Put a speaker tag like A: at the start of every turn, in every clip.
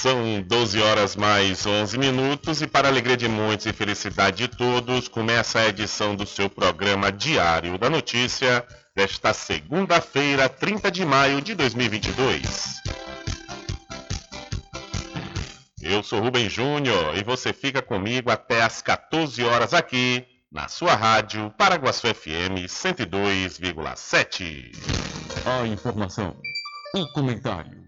A: São 12 horas mais 11 minutos e para alegria de muitos e felicidade de todos, começa a edição do seu programa Diário da Notícia desta segunda-feira, 30 de maio de 2022. Eu sou Rubem Júnior e você fica comigo até às 14 horas aqui na sua rádio Paraguaçu FM 102,7.
B: A informação, o comentário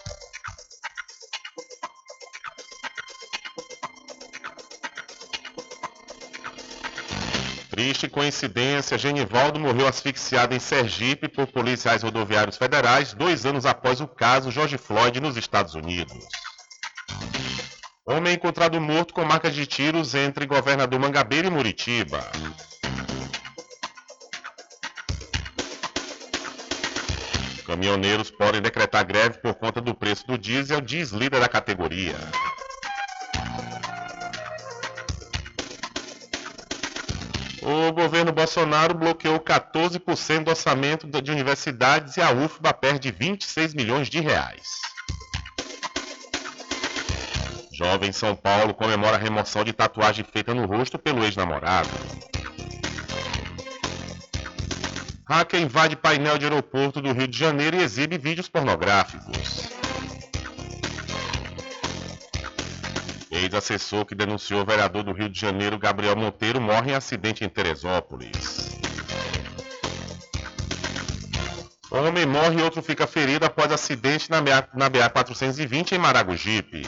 A: Triste coincidência, Genivaldo morreu asfixiado em Sergipe por policiais rodoviários federais dois anos após o caso George Floyd nos Estados Unidos. Homem encontrado morto com marcas de tiros entre governador Mangabeira e Muritiba. Caminhoneiros podem decretar greve por conta do preço do diesel, diz líder da categoria. O governo Bolsonaro bloqueou 14% do orçamento de universidades e a UFBA perde 26 milhões de reais. Jovem em São Paulo comemora a remoção de tatuagem feita no rosto pelo ex-namorado. Hacker invade painel de aeroporto do Rio de Janeiro e exibe vídeos pornográficos. Ex-assessor que denunciou o vereador do Rio de Janeiro, Gabriel Monteiro, morre em acidente em Teresópolis. Homem morre e outro fica ferido após acidente na BA-420 em Maragogipe.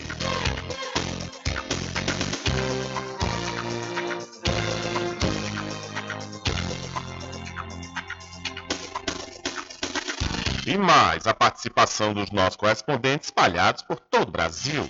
A: E mais a participação dos nossos correspondentes espalhados por todo o Brasil.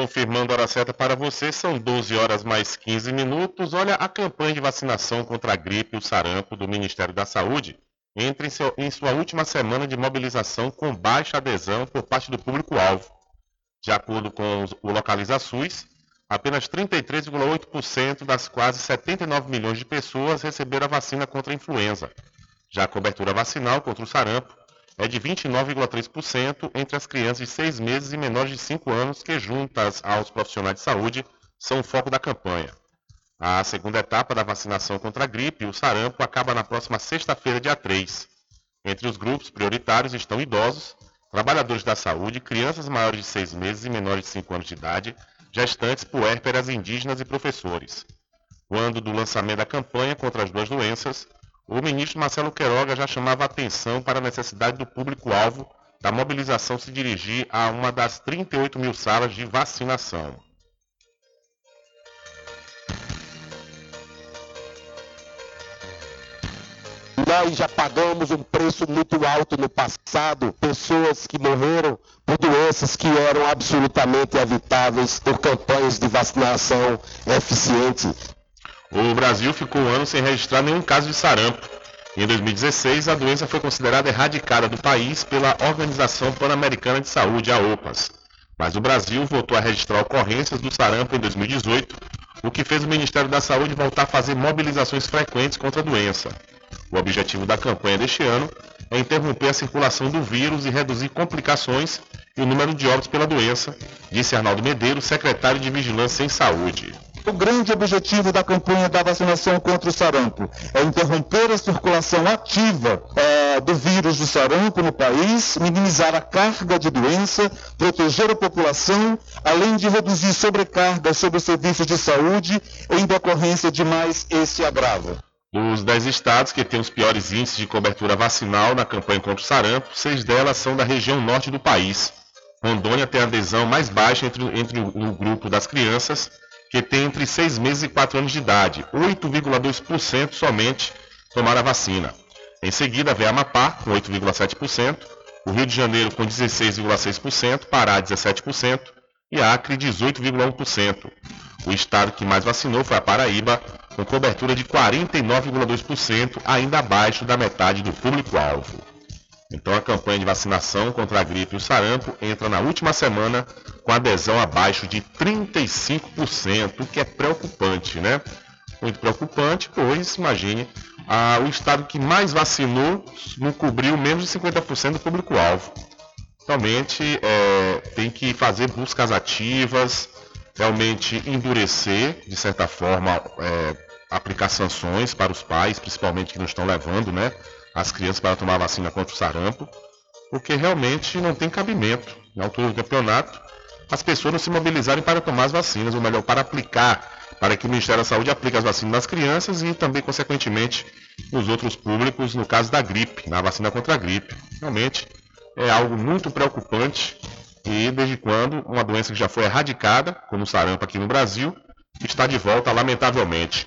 A: Confirmando a hora certa para você, são 12 horas mais 15 minutos. Olha, a campanha de vacinação contra a gripe e o sarampo do Ministério da Saúde entra em, seu, em sua última semana de mobilização com baixa adesão por parte do público-alvo. De acordo com o Localiza SUS, apenas 33,8% das quase 79 milhões de pessoas receberam a vacina contra a influenza. Já a cobertura vacinal contra o sarampo é de 29,3% entre as crianças de 6 meses e menores de 5 anos que, juntas aos profissionais de saúde, são o foco da campanha. A segunda etapa da vacinação contra a gripe e o sarampo acaba na próxima sexta-feira, dia 3. Entre os grupos prioritários estão idosos, trabalhadores da saúde, crianças maiores de 6 meses e menores de 5 anos de idade, gestantes, puérperas, indígenas e professores. Quando do lançamento da campanha contra as duas doenças, o ministro Marcelo Queiroga já chamava atenção para a necessidade do público-alvo da mobilização se dirigir a uma das 38 mil salas de vacinação.
C: Nós já pagamos um preço muito alto no passado, pessoas que morreram por doenças que eram absolutamente evitáveis por campanhas de vacinação eficiente.
A: O Brasil ficou um ano sem registrar nenhum caso de sarampo. Em 2016, a doença foi considerada erradicada do país pela Organização Pan-Americana de Saúde, a OPAS. Mas o Brasil voltou a registrar ocorrências do sarampo em 2018, o que fez o Ministério da Saúde voltar a fazer mobilizações frequentes contra a doença. O objetivo da campanha deste ano é interromper a circulação do vírus e reduzir complicações e o número de óbitos pela doença, disse Arnaldo Medeiros, secretário de Vigilância em Saúde.
D: O grande objetivo da campanha da vacinação contra o sarampo é interromper a circulação ativa é, do vírus do sarampo no país, minimizar a carga de doença, proteger a população, além de reduzir sobrecarga sobre os serviços de saúde em decorrência de mais esse agravo.
A: Dos 10 estados que têm os piores índices de cobertura vacinal na campanha contra o sarampo, seis delas são da região norte do país. Rondônia tem a adesão mais baixa entre, entre o, o grupo das crianças, que tem entre 6 meses e 4 anos de idade. 8,2% somente tomaram a vacina. Em seguida vem Amapá, com 8,7%, o Rio de Janeiro com 16,6%, Pará 17% e Acre 18,1%. O estado que mais vacinou foi a Paraíba, com cobertura de 49,2%, ainda abaixo da metade do público-alvo. Então a campanha de vacinação contra a gripe e o sarampo entra na última semana com adesão abaixo de 35%, o que é preocupante, né? Muito preocupante, pois, imagine, o estado que mais vacinou não cobriu menos de 50% do público-alvo. Realmente é, tem que fazer buscas ativas, realmente endurecer, de certa forma, é, aplicar sanções para os pais, principalmente que não estão levando né, as crianças para tomar vacina contra o sarampo, porque realmente não tem cabimento na altura do campeonato as pessoas não se mobilizarem para tomar as vacinas, ou melhor, para aplicar, para que o Ministério da Saúde aplique as vacinas nas crianças e também, consequentemente, nos outros públicos, no caso da gripe, na vacina contra a gripe. Realmente é algo muito preocupante e desde quando uma doença que já foi erradicada, como o sarampo aqui no Brasil, está de volta, lamentavelmente.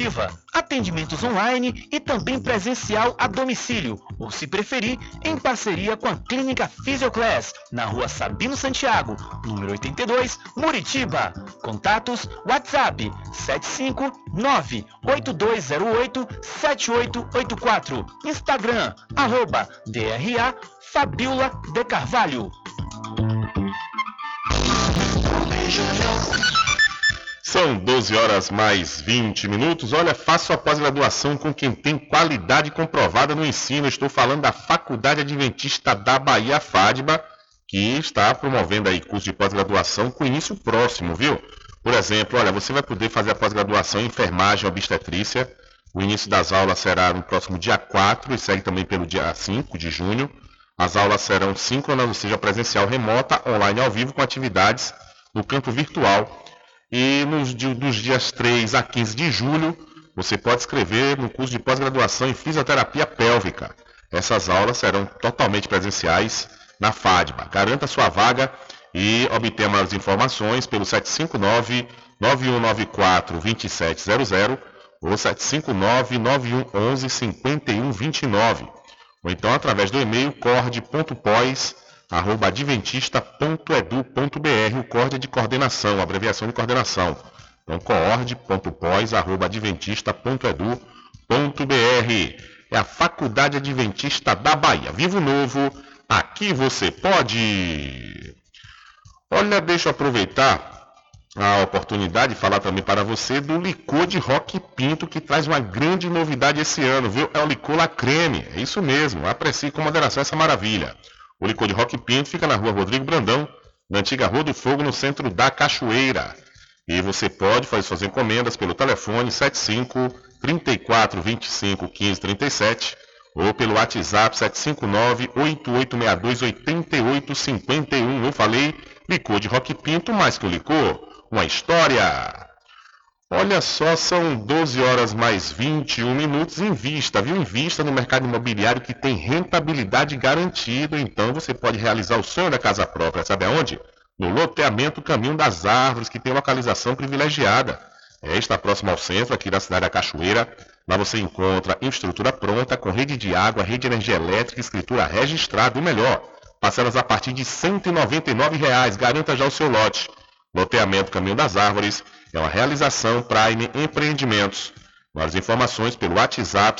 E: Atendimentos online e também presencial a domicílio, ou se preferir, em parceria com a Clínica Physioclass, na rua Sabino Santiago, número 82, Muritiba. Contatos WhatsApp 759-8208-7884. Instagram, arroba DRA Fabiola de Carvalho.
A: São 12 horas mais 20 minutos. Olha, faço a pós-graduação com quem tem qualidade comprovada no ensino. Estou falando da Faculdade Adventista da Bahia, FADBA que está promovendo aí curso de pós-graduação com início próximo, viu? Por exemplo, olha, você vai poder fazer a pós-graduação em enfermagem obstetrícia. O início das aulas será no próximo dia 4 e segue também pelo dia 5 de junho. As aulas serão síncronas, ou seja, presencial remota, online ao vivo, com atividades no campo virtual. E nos, dos dias 3 a 15 de julho, você pode escrever no curso de pós-graduação em fisioterapia pélvica. Essas aulas serão totalmente presenciais na FADBA. Garanta sua vaga e obtenha mais informações pelo 759 9194 2700 ou 759 9111 5129 ou então através do e-mail cord.pós@adventista.edu.br, o CORD é de coordenação, abreviação de coordenação. Então cord.pós@adventista.edu.br. É a Faculdade Adventista da Bahia. Vivo Novo Aqui você pode. Olha, deixa eu aproveitar a oportunidade de falar também para você do licor de Rock Pinto, que traz uma grande novidade esse ano, viu? É o licor La Creme, é isso mesmo, aprecie com moderação essa maravilha. O licor de Rock Pinto fica na rua Rodrigo Brandão, na antiga Rua do Fogo, no centro da Cachoeira. E você pode fazer suas encomendas pelo telefone 75 34 25 15 37 ou pelo WhatsApp 759-8862-8851. Eu falei licor de Rock Pinto, mais que o licor, uma história. Olha só, são 12 horas mais 21 minutos em vista, viu? Em vista no mercado imobiliário que tem rentabilidade garantida. Então você pode realizar o sonho da casa própria, sabe aonde? No loteamento Caminho das Árvores, que tem localização privilegiada. É, está próximo ao centro, aqui da cidade da Cachoeira, Lá você encontra infraestrutura pronta, com rede de água, rede de energia elétrica, escritura registrada e melhor, parcelas a partir de 199 reais. Garanta já o seu lote. Loteamento Caminho das Árvores é uma realização Prime Empreendimentos. Mais informações pelo WhatsApp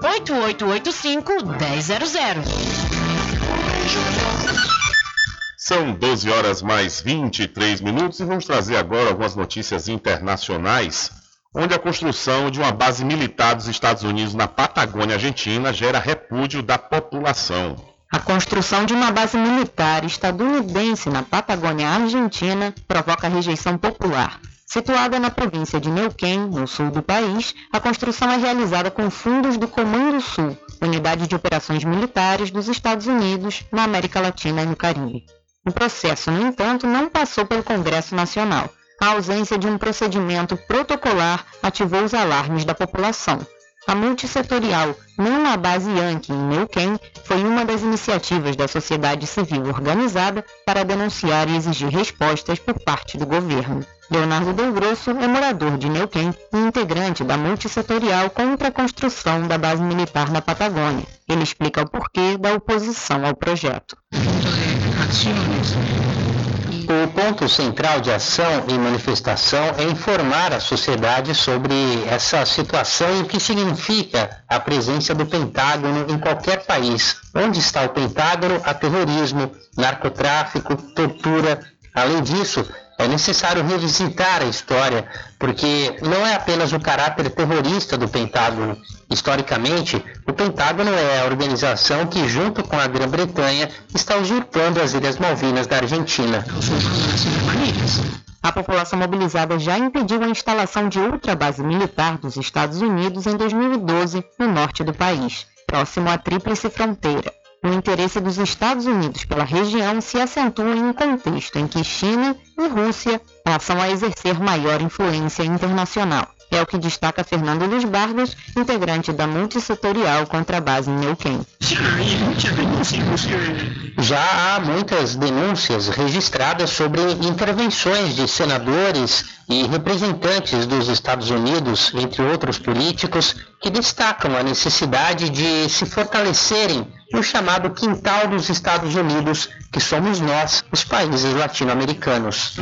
F: 1000.
A: São 12 horas mais 23 minutos e vamos trazer agora algumas notícias internacionais, onde a construção de uma base militar dos Estados Unidos na Patagônia Argentina gera repúdio da população.
G: A construção de uma base militar estadunidense na Patagônia Argentina provoca rejeição popular. Situada na província de Neuquén, no sul do país, a construção é realizada com fundos do Comando Sul, unidade de operações militares dos Estados Unidos na América Latina e no Caribe. O processo, no entanto, não passou pelo Congresso Nacional. A ausência de um procedimento protocolar ativou os alarmes da população. A multissetorial Não a Base Yankee em Neuquén foi uma das iniciativas da sociedade civil organizada para denunciar e exigir respostas por parte do governo. Leonardo Del Grosso é morador de Neuquén e integrante da multissetorial contra a construção da base militar na Patagônia. Ele explica o porquê da oposição ao projeto.
H: O ponto central de ação e manifestação é informar a sociedade sobre essa situação e o que significa a presença do Pentágono em qualquer país. Onde está o Pentágono? Há terrorismo, narcotráfico, tortura. Além disso, é necessário revisitar a história, porque não é apenas o caráter terrorista do Pentágono. Historicamente, o Pentágono é a organização que, junto com a Grã-Bretanha, está usurpando as Ilhas Malvinas da Argentina.
G: A população mobilizada já impediu a instalação de outra base militar dos Estados Unidos em 2012 no norte do país, próximo à Tríplice Fronteira. O interesse dos Estados Unidos pela região se acentua em um contexto em que China e Rússia passam a exercer maior influência internacional. É o que destaca Fernando Luiz Vargas, integrante da multissetorial contra a base Neuquén.
H: Já há muitas denúncias registradas sobre intervenções de senadores e representantes dos Estados Unidos, entre outros políticos, que destacam a necessidade de se fortalecerem no chamado quintal dos Estados Unidos, que somos nós, os países latino-americanos.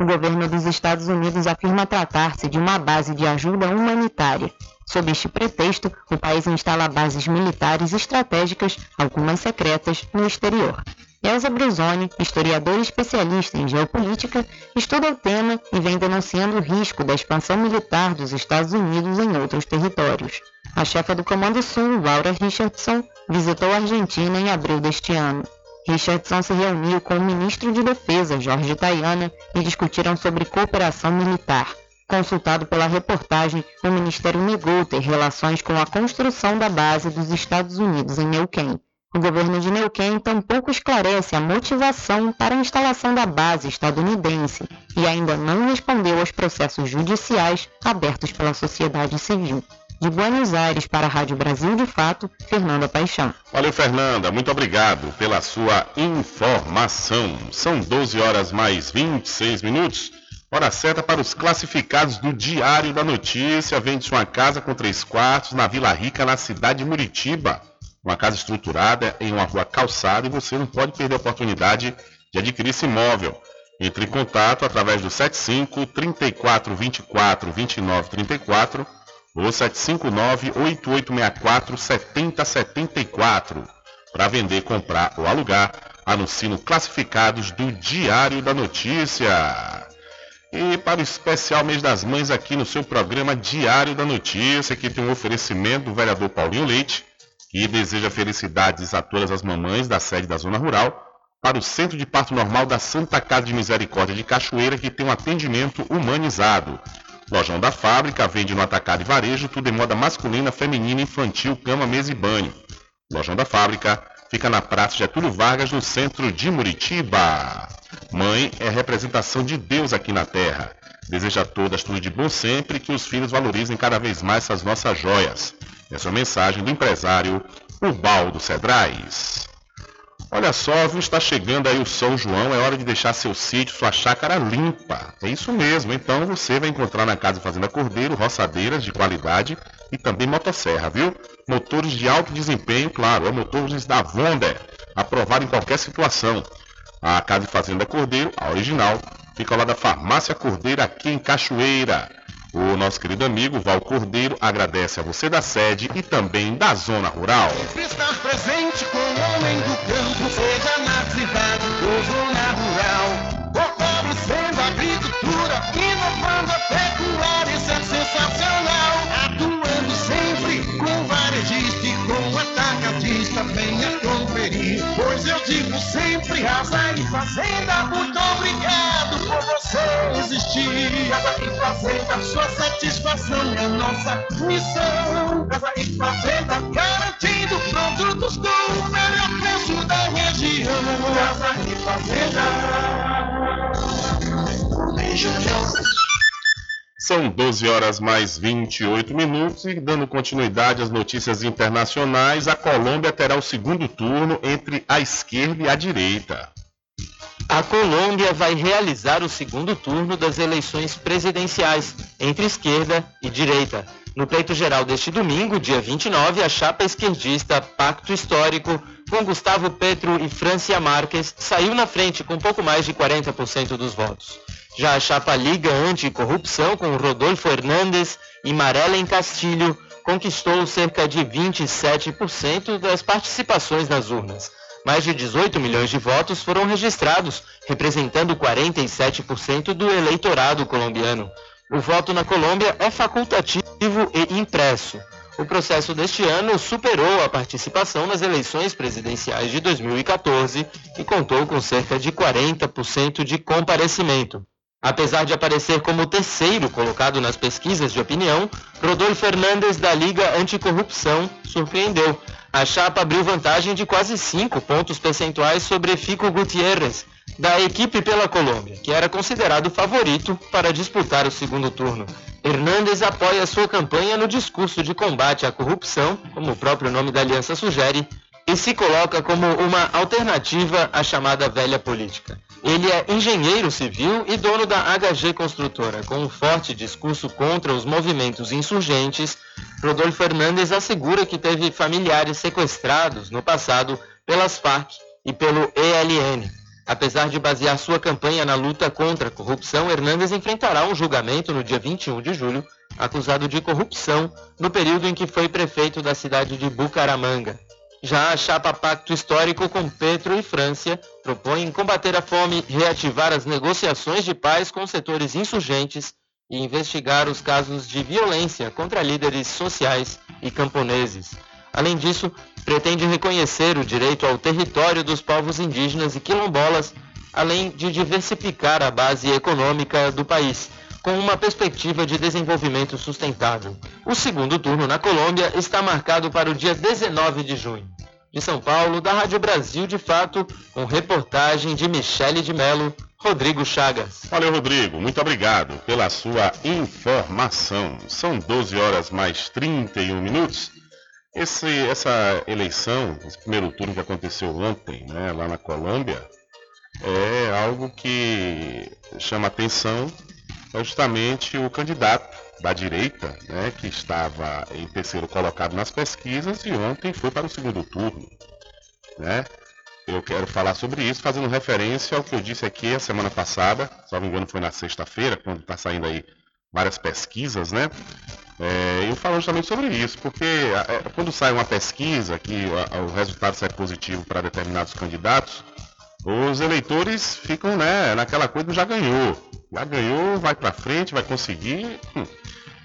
G: O governo dos Estados Unidos afirma tratar-se de uma base de ajuda humanitária. Sob este pretexto, o país instala bases militares estratégicas, algumas secretas, no exterior. Elza Brusoni, historiadora especialista em geopolítica, estuda o tema e vem denunciando o risco da expansão militar dos Estados Unidos em outros territórios. A chefa do Comando Sul, Laura Richardson, visitou a Argentina em abril deste ano. Richardson se reuniu com o ministro de Defesa, Jorge Tayana, e discutiram sobre cooperação militar. Consultado pela reportagem, o Ministério negou ter relações com a construção da base dos Estados Unidos em Neuquén. O governo de Neuquén tampouco esclarece a motivação para a instalação da base estadunidense e ainda não respondeu aos processos judiciais abertos pela sociedade civil. De Buenos Aires para a Rádio Brasil de Fato, Fernanda Paixão.
A: Valeu, Fernanda. Muito obrigado pela sua informação. São 12 horas mais 26 minutos. Hora certa para os classificados do Diário da Notícia. Vende uma casa com três quartos na Vila Rica, na cidade de Muritiba. Uma casa estruturada em uma rua calçada e você não pode perder a oportunidade de adquirir esse imóvel. Entre em contato através do 75 34 24 29 34 ou 759 8864 7074. Para vender, comprar ou alugar, anuncie no Classificados do Diário da Notícia. E para o especial mês das mães aqui no seu programa Diário da Notícia, que tem um oferecimento do vereador Paulinho Leite, que deseja felicidades a todas as mamães da sede da Zona Rural, para o Centro de Parto Normal da Santa Casa de Misericórdia de Cachoeira, que tem um atendimento humanizado. Lojão da Fábrica vende no atacado e varejo tudo em moda masculina, feminina, infantil, cama, mesa e banho. Lojão da Fábrica Fica na Praça Getúlio Vargas, no centro de Muritiba. Mãe é representação de Deus aqui na Terra. Deseja a todas tudo de bom sempre e que os filhos valorizem cada vez mais essas nossas joias. Essa é a mensagem do empresário Ubaldo Cedrais. Olha só, viu, está chegando aí o São João, é hora de deixar seu sítio, sua chácara limpa. É isso mesmo, então você vai encontrar na Casa Fazenda Cordeiro roçadeiras de qualidade e também motosserra, viu? Motores de alto desempenho, claro, é motores da Vonder, aprovado em qualquer situação. A Casa Fazenda Cordeiro, a original, fica lá da Farmácia Cordeiro aqui em Cachoeira. O nosso querido amigo Val Cordeiro agradece a você da sede e também da zona rural.
I: Estar presente com o homem do campo, seja na cidade ou zona rural. Agricultura, inovando a pecuária, isso é sensacional. Atuando sempre com varejista e com atacadista, venha conferir. Pois eu digo sempre, Asa e Fazenda, muito obrigado você existir. Casa e Fazenda, sua satisfação é nossa missão. Casa e Fazenda, garantindo produtos com o melhor preço da região. Casa e Fazenda.
A: São 12 horas mais 28 minutos e dando continuidade às notícias internacionais, a Colômbia terá o segundo turno entre a esquerda e a direita.
J: A Colômbia vai realizar o segundo turno das eleições presidenciais entre esquerda e direita. No pleito geral deste domingo, dia 29, a chapa esquerdista Pacto Histórico, com Gustavo Petro e Francia Marques, saiu na frente com pouco mais de 40% dos votos. Já a chapa Liga Anticorrupção, com Rodolfo Hernandes e Marelen Castilho, conquistou cerca de 27% das participações nas urnas. Mais de 18 milhões de votos foram registrados, representando 47% do eleitorado colombiano. O voto na Colômbia é facultativo e impresso. O processo deste ano superou a participação nas eleições presidenciais de 2014 e contou com cerca de 40% de comparecimento. Apesar de aparecer como terceiro colocado nas pesquisas de opinião, Rodolfo Fernandes da Liga Anticorrupção surpreendeu. A chapa abriu vantagem de quase 5 pontos percentuais sobre Fico Gutierrez, da equipe pela Colômbia, que era considerado favorito para disputar o segundo turno. Hernandes apoia sua campanha no discurso de combate à corrupção, como o próprio nome da aliança sugere, e se coloca como uma alternativa à chamada velha política. Ele é engenheiro civil e dono da HG Construtora, com um forte discurso contra os movimentos insurgentes. Rodolfo Fernandes assegura que teve familiares sequestrados no passado pelas Farc e pelo ELN. Apesar de basear sua campanha na luta contra a corrupção, Hernandes enfrentará um julgamento no dia 21 de julho, acusado de corrupção no período em que foi prefeito da cidade de Bucaramanga. Já a chapa Pacto Histórico com Petro e França propõe combater a fome, reativar as negociações de paz com setores insurgentes e investigar os casos de violência contra líderes sociais e camponeses. Além disso, pretende reconhecer o direito ao território dos povos indígenas e quilombolas, além de diversificar a base econômica do país com uma perspectiva de desenvolvimento sustentável. O segundo turno na Colômbia está marcado para o dia 19 de junho. De São Paulo, da Rádio Brasil de Fato, com reportagem de Michele de Mello, Rodrigo Chagas.
A: Valeu, Rodrigo. Muito obrigado pela sua informação. São 12 horas mais 31 minutos. Esse, essa eleição, esse primeiro turno que aconteceu ontem, né, lá na Colômbia, é algo que chama atenção é justamente o candidato da direita, né, que estava em terceiro colocado nas pesquisas e ontem foi para o segundo turno. Né? Eu quero falar sobre isso, fazendo referência ao que eu disse aqui a semana passada, se não me engano foi na sexta-feira, quando está saindo aí várias pesquisas, né? É, eu falo justamente sobre isso, porque é, quando sai uma pesquisa que o resultado sai positivo para determinados candidatos, os eleitores ficam né, naquela coisa já ganhou. Já ganhou, vai para frente, vai conseguir. Hum.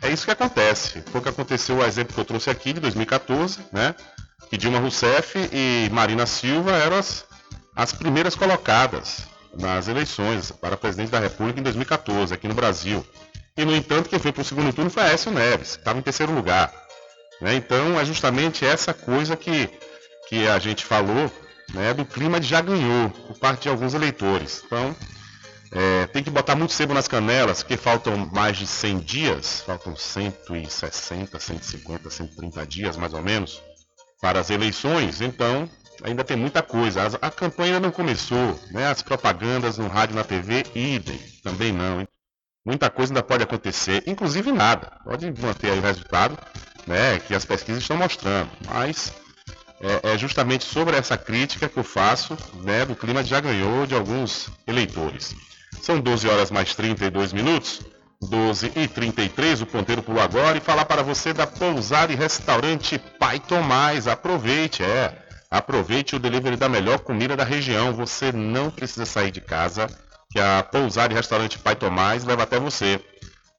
A: É isso que acontece. Foi o que aconteceu, o exemplo que eu trouxe aqui de 2014, né? Que Dilma Rousseff e Marina Silva eram as, as primeiras colocadas nas eleições para presidente da República em 2014, aqui no Brasil. E, no entanto, quem foi para o segundo turno foi Aécio Neves, que estava em terceiro lugar. Né? Então, é justamente essa coisa que que a gente falou né, do clima de já ganhou por parte de alguns eleitores. Então, é, tem que botar muito sebo nas canelas, porque faltam mais de 100 dias, faltam 160, 150, 130 dias mais ou menos para as eleições. Então, ainda tem muita coisa. A, a campanha ainda não começou, né? As propagandas no rádio, na TV, idem, também não. Hein? Muita coisa ainda pode acontecer, inclusive nada. Pode manter o resultado, né? Que as pesquisas estão mostrando. Mas é, é, justamente sobre essa crítica que eu faço, né? Do clima que já ganhou de alguns eleitores. São 12 horas mais 32 minutos. 12 e 33, o ponteiro pulou agora e falar para você da pousada e restaurante Pai Tomás. Aproveite, é. Aproveite o delivery da melhor comida da região. Você não precisa sair de casa, que a pousada e restaurante Pai Tomás leva até você.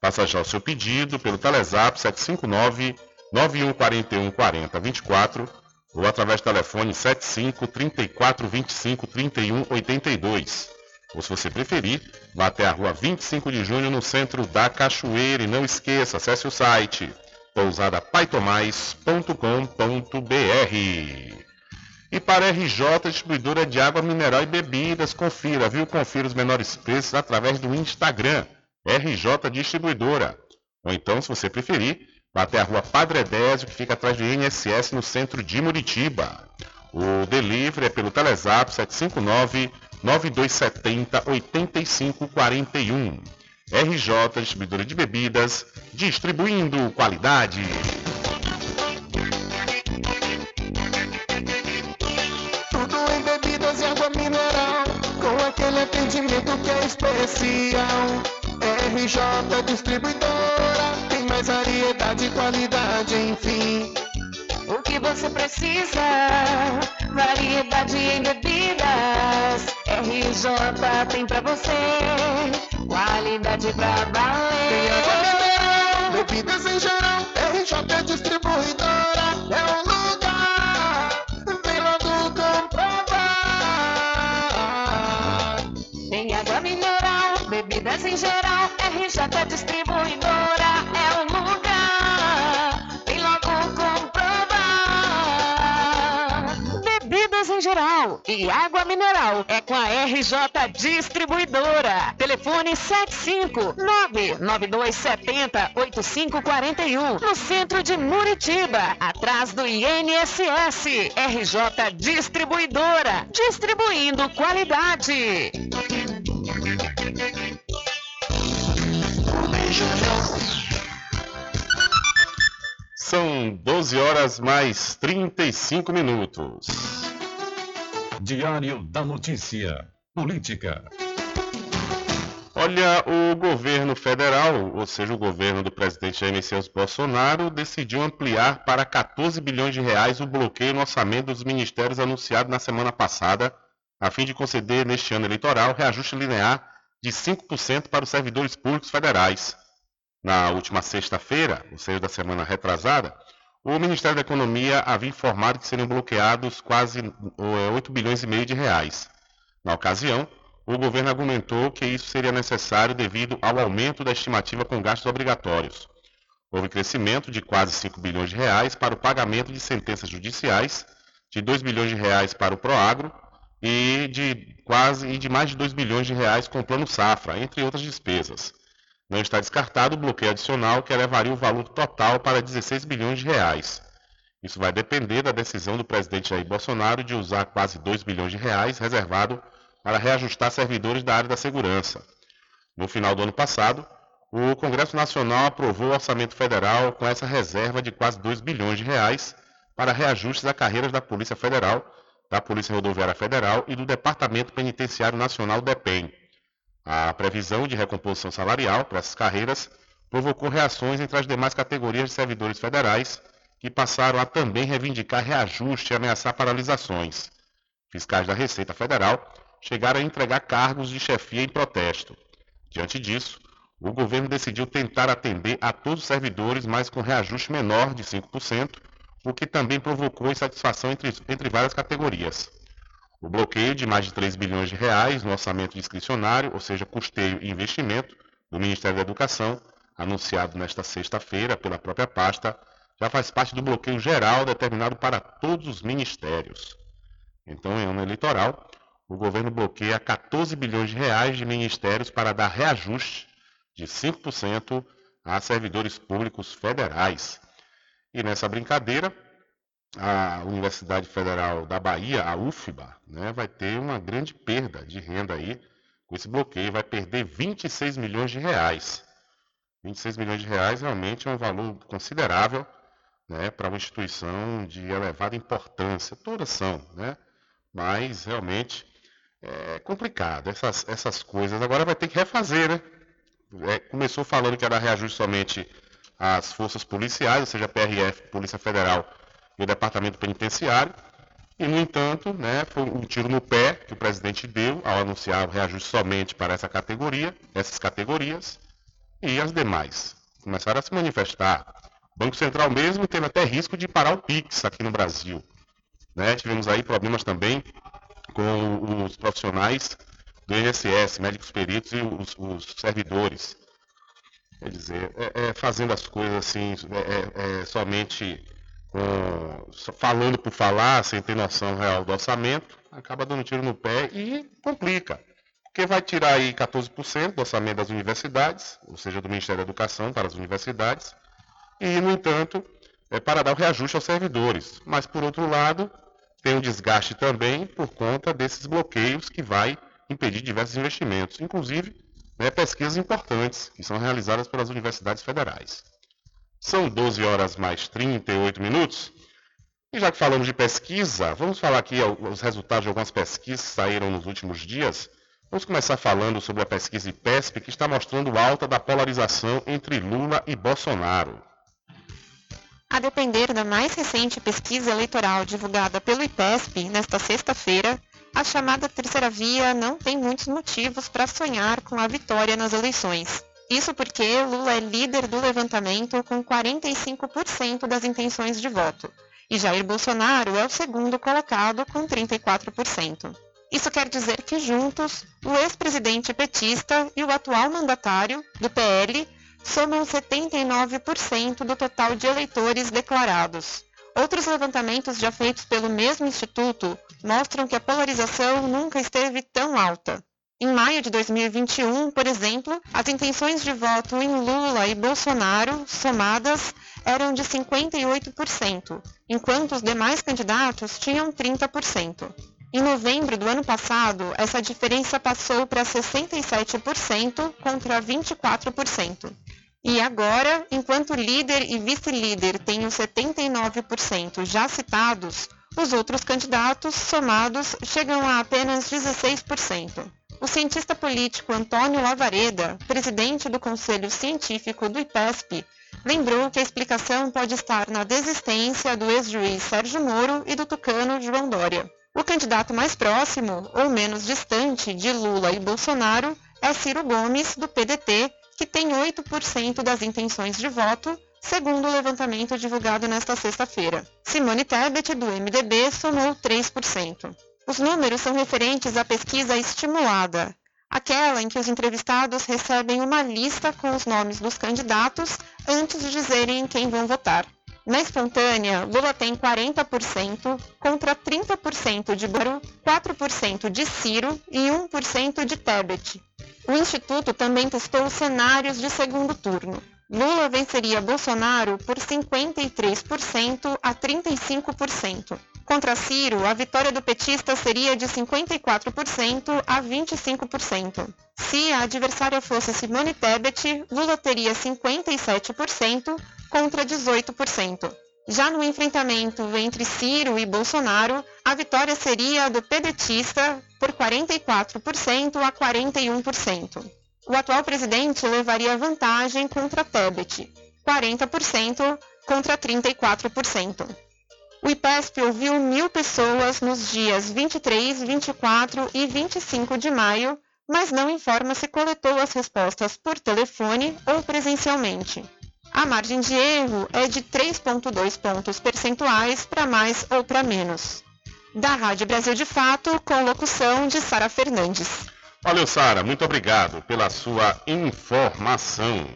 A: Faça já o seu pedido pelo Telezap 759 9141 4024 ou através do telefone 75 34 25 31 82. Ou se você preferir, vá até a rua 25 de junho no centro da Cachoeira e não esqueça, acesse o site pousadapaitomais.com.br. E para a RJ, distribuidora de água mineral e bebidas, confira, viu? Confira os menores preços através do Instagram, RJ Distribuidora. Ou então, se você preferir, vá até a rua Padre Edésio, que fica atrás do INSS no centro de Muritiba. O delivery é pelo Telezap 759 9270 8541. RJ Distribuidora de Bebidas, distribuindo qualidade.
K: Tudo em bebidas e água mineral, com aquele atendimento que é especial. RJ Distribuidora, mais variedade e qualidade, enfim. O que você precisa? Variedade em bebidas. RJ tem pra você. Qualidade pra valer. Tem água mineral, bebidas em geral. RJ Distribuidora é o lugar. Vem logo comprovar. Tem água mineral, bebidas em geral. RJ Distribuidora e água mineral é com a RJ Distribuidora. Telefone 75992708541 no centro de Muritiba, atrás do INSS. RJ Distribuidora, distribuindo qualidade.
A: São 12 horas mais 35 minutos.
L: Diário da Notícia. Política.
A: Olha, o governo federal, ou seja, o governo do presidente Jair Messias Bolsonaro, decidiu ampliar para 14 bilhões de reais o bloqueio no orçamento dos ministérios anunciado na semana passada, a fim de conceder neste ano eleitoral reajuste linear de 5% para os servidores públicos federais. Na última sexta-feira, ou seja, da semana retrasada, o Ministério da Economia havia informado que seriam bloqueados quase eh, 8 bilhões e meio de reais. Na ocasião, o governo argumentou que isso seria necessário devido ao aumento da estimativa com gastos obrigatórios. Houve crescimento de quase 5 bilhões de reais para o pagamento de sentenças judiciais, de 2 bilhões de reais para o Proagro e de quase e de mais de 2 bilhões de reais com o Plano Safra, entre outras despesas. Não está descartado o bloqueio adicional que elevaria o valor total para 16 bilhões de reais. Isso vai depender da decisão do presidente Jair Bolsonaro de usar quase 2 bilhões de reais reservado para reajustar servidores da área da segurança. No final do ano passado, o Congresso Nacional aprovou o orçamento federal com essa reserva de quase 2 bilhões de reais para reajustes a carreiras da Polícia Federal, da Polícia Rodoviária Federal e do Departamento Penitenciário Nacional DEPEN. A previsão de recomposição salarial para essas carreiras provocou reações entre as demais categorias de servidores federais, que passaram a também reivindicar reajuste e ameaçar paralisações. Fiscais da Receita Federal chegaram a entregar cargos de chefia em protesto. Diante disso, o governo decidiu tentar atender a todos os servidores, mas com reajuste menor de 5%, o que também provocou insatisfação entre, entre várias categorias. O bloqueio de mais de 3 bilhões de reais no orçamento discricionário, ou seja, custeio e investimento, do Ministério da Educação, anunciado nesta sexta-feira pela própria pasta, já faz parte do bloqueio geral determinado para todos os ministérios. Então, em ano eleitoral, o governo bloqueia 14 bilhões de reais de ministérios para dar reajuste de 5% a servidores públicos federais. E nessa brincadeira, a Universidade Federal da Bahia, a UFBA, né, vai ter uma grande perda de renda aí com esse bloqueio, vai perder 26 milhões de reais. 26 milhões de reais realmente é um valor considerável né, para uma instituição de elevada importância. Todas são, né? mas realmente é complicado essas, essas coisas. Agora vai ter que refazer, né? É, começou falando que era reajuste somente às forças policiais, ou seja, PRF, Polícia Federal e o Departamento Penitenciário. E, no entanto, né, foi um tiro no pé que o presidente deu ao anunciar o reajuste somente para essa categoria, essas categorias, e as demais começaram a se manifestar. O Banco Central mesmo teve até risco de parar o PIX aqui no Brasil. Né? Tivemos aí problemas também com os profissionais do INSS, médicos peritos e os, os servidores. Quer dizer, é, é, fazendo as coisas assim, é, é, é somente falando por falar, sem ter noção real do orçamento, acaba dando tiro no pé e complica. Porque vai tirar aí 14% do orçamento das universidades, ou seja, do Ministério da Educação para as universidades, e, no entanto, é para dar o reajuste aos servidores. Mas, por outro lado, tem um desgaste também por conta desses bloqueios que vai impedir diversos investimentos, inclusive né, pesquisas importantes que são realizadas pelas universidades federais. São 12 horas mais 38 minutos. E já que falamos de pesquisa, vamos falar aqui os resultados de algumas pesquisas que saíram nos últimos dias. Vamos começar falando sobre a pesquisa IPESP, que está mostrando alta da polarização entre Lula e Bolsonaro.
M: A depender da mais recente pesquisa eleitoral divulgada pelo IPESP nesta sexta-feira, a chamada terceira via não tem muitos motivos para sonhar com a vitória nas eleições. Isso porque Lula é líder do levantamento com 45% das intenções de voto, e Jair Bolsonaro é o segundo colocado com 34%. Isso quer dizer que juntos, o ex-presidente petista e o atual mandatário do PL somam 79% do total de eleitores declarados. Outros levantamentos já feitos pelo mesmo instituto mostram que a polarização nunca esteve tão alta. Em maio de 2021, por exemplo, as intenções de voto em Lula e Bolsonaro, somadas, eram de 58%, enquanto os demais candidatos tinham 30%. Em novembro do ano passado, essa diferença passou para 67% contra 24%. E agora, enquanto líder e vice-líder têm os 79% já citados, os outros candidatos somados chegam a apenas 16%. O cientista político Antônio Lavareda, presidente do Conselho Científico do IPESP, lembrou que a explicação pode estar na desistência do ex-juiz Sérgio Moro e do tucano João Dória. O candidato mais próximo ou menos distante de Lula e Bolsonaro é Ciro Gomes, do PDT, que tem 8% das intenções de voto, segundo o levantamento divulgado nesta sexta-feira. Simone Tebet, do MDB, somou 3%. Os números são referentes à pesquisa estimulada, aquela em que os entrevistados recebem uma lista com os nomes dos candidatos antes de dizerem em quem vão votar. Na espontânea, Lula tem 40% contra 30% de Baro, 4% de Ciro e 1% de Tebet. O Instituto também testou cenários de segundo turno. Lula venceria Bolsonaro por 53% a 35%. Contra Ciro, a vitória do petista seria de 54% a 25%. Se a adversária fosse Simone Tebet, Lula teria 57% contra 18%. Já no enfrentamento entre Ciro e Bolsonaro, a vitória seria do pedetista por 44% a 41%. O atual presidente levaria vantagem contra Tebet, 40% contra 34%. O IPESP ouviu mil pessoas nos dias 23, 24 e 25 de maio, mas não informa se coletou as respostas por telefone ou presencialmente. A margem de erro é de 3,2 pontos percentuais para mais ou para menos. Da Rádio Brasil de Fato, com locução de Sara Fernandes.
A: Valeu, Sara. Muito obrigado pela sua informação.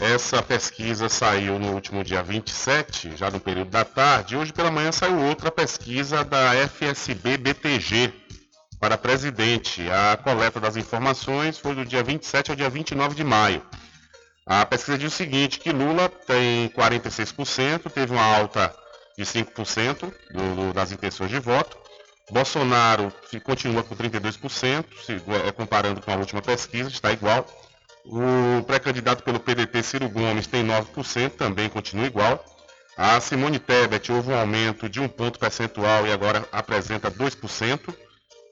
A: Essa pesquisa saiu no último dia 27, já no período da tarde. Hoje pela manhã saiu outra pesquisa da FSB BTG para presidente. A coleta das informações foi do dia 27 ao dia 29 de maio. A pesquisa diz o seguinte, que Lula tem 46%, teve uma alta de 5% do, do, das intenções de voto. Bolsonaro continua com 32%, se, é, comparando com a última pesquisa, está igual. O pré-candidato pelo PDT, Ciro Gomes, tem 9%, também continua igual. A Simone Tebet houve um aumento de um ponto percentual e agora apresenta 2%.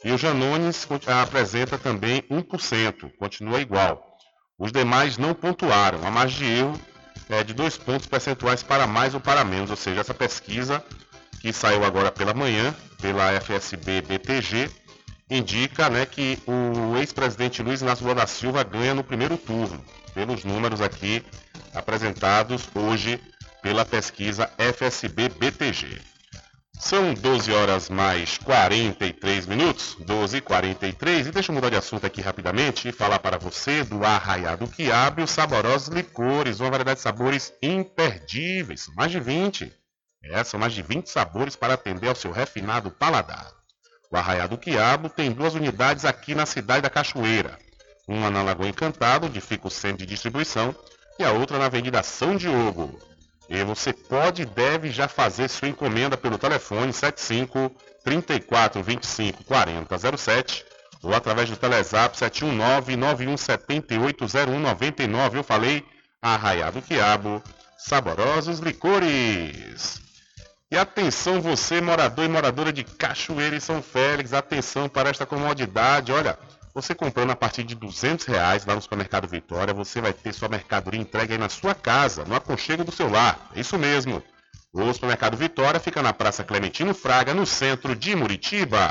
A: E o Janones apresenta também 1%, continua igual. Os demais não pontuaram. A margem de erro é de dois pontos percentuais para mais ou para menos, ou seja, essa pesquisa que saiu agora pela manhã, pela FSB BTG, indica né, que o ex-presidente Luiz Inácio Lula da Silva ganha no primeiro turno, pelos números aqui apresentados hoje pela pesquisa FSB BTG. São 12 horas mais 43 minutos, 12 e 43 e deixa eu mudar de assunto aqui rapidamente e falar para você do Arraiado Quiabo e os saborosos licores, uma variedade de sabores imperdíveis, mais de 20. É, são mais de 20 sabores para atender ao seu refinado paladar. O Arraiado Quiabo tem duas unidades aqui na cidade da Cachoeira. Uma na Lagoa Encantado, onde fica o centro de distribuição, e a outra na Avenida São Diogo. E você pode e deve já fazer sua encomenda pelo telefone 75 34 25 40 07 ou através do Telezap 719 9178 0199. Eu falei Arraiado Quiabo, saborosos licores. E atenção você, morador e moradora de Cachoeira e São Félix, atenção para esta comodidade. Olha, você comprando a partir de 200 reais lá no supermercado Vitória, você vai ter sua mercadoria entregue aí na sua casa, no aconchego do seu lar. É isso mesmo. O supermercado Vitória fica na Praça Clementino Fraga, no centro de Muritiba.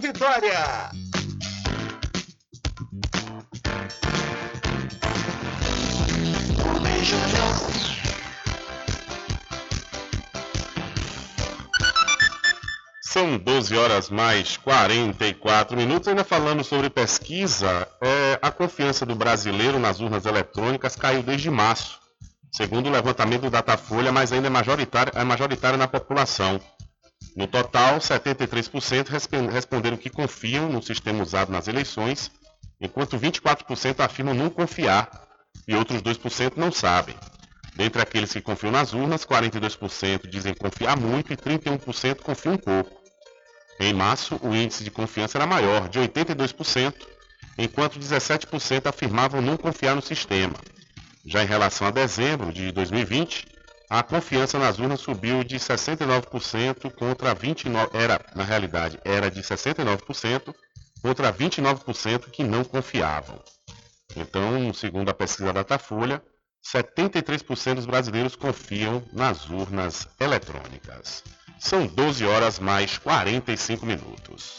N: Vitória.
A: São 12 horas mais 44 minutos. Ainda falando sobre pesquisa, é, a confiança do brasileiro nas urnas eletrônicas caiu desde março, segundo o levantamento do Datafolha, mas ainda é majoritária, é majoritária na população. No total, 73% responderam que confiam no sistema usado nas eleições, enquanto 24% afirmam não confiar e outros 2% não sabem. Dentre aqueles que confiam nas urnas, 42% dizem confiar muito e 31% confiam pouco. Em março, o índice de confiança era maior, de 82%, enquanto 17% afirmavam não confiar no sistema. Já em relação a dezembro de 2020, a confiança nas urnas subiu de 69% contra 29%, era, na realidade, era de 69% contra 29% que não confiavam. Então, segundo a pesquisa Datafolha, 73% dos brasileiros confiam nas urnas eletrônicas. São 12 horas mais 45 minutos.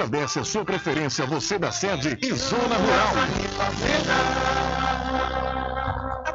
L: agradece a sua preferência, você da sede e Zona Rural.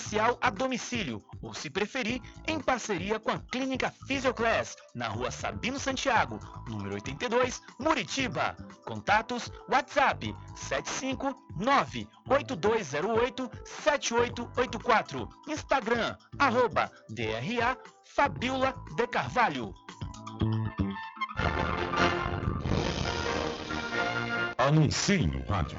E: presencial a domicílio, ou se preferir, em parceria com a Clínica Physioclass, na rua Sabino Santiago, número 82, Muritiba. Contatos WhatsApp 759-8208-7884. Instagram, arroba DRA Fabiola de Carvalho.
L: Anuncie no rádio.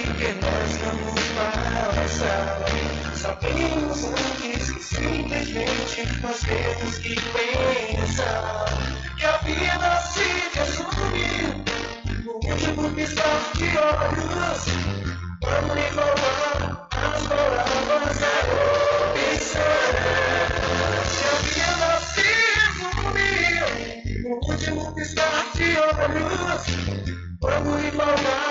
I: que nós vamos passar. Sabemos antes que simplesmente nós temos que pensar que a vida se resume no último piscar de olhos. Vamos enrolar as palavras a opção. Que a vida se resume no último piscar de olhos. Vamos palavras a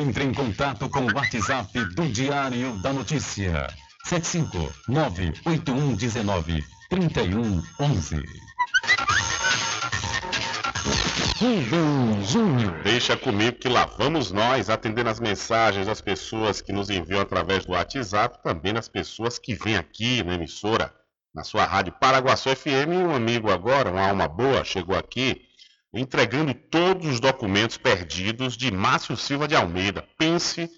L: Entre em contato com o WhatsApp do Diário da Notícia. 759-8119-3111.
B: Rubem Júnior.
A: Deixa comigo que lá vamos nós atendendo as mensagens das pessoas que nos enviam através do WhatsApp, também das pessoas que vêm aqui na emissora, na sua rádio Paraguaçu FM. Um amigo agora, uma alma boa, chegou aqui entregando todos os documentos perdidos de Márcio Silva de Almeida. Pense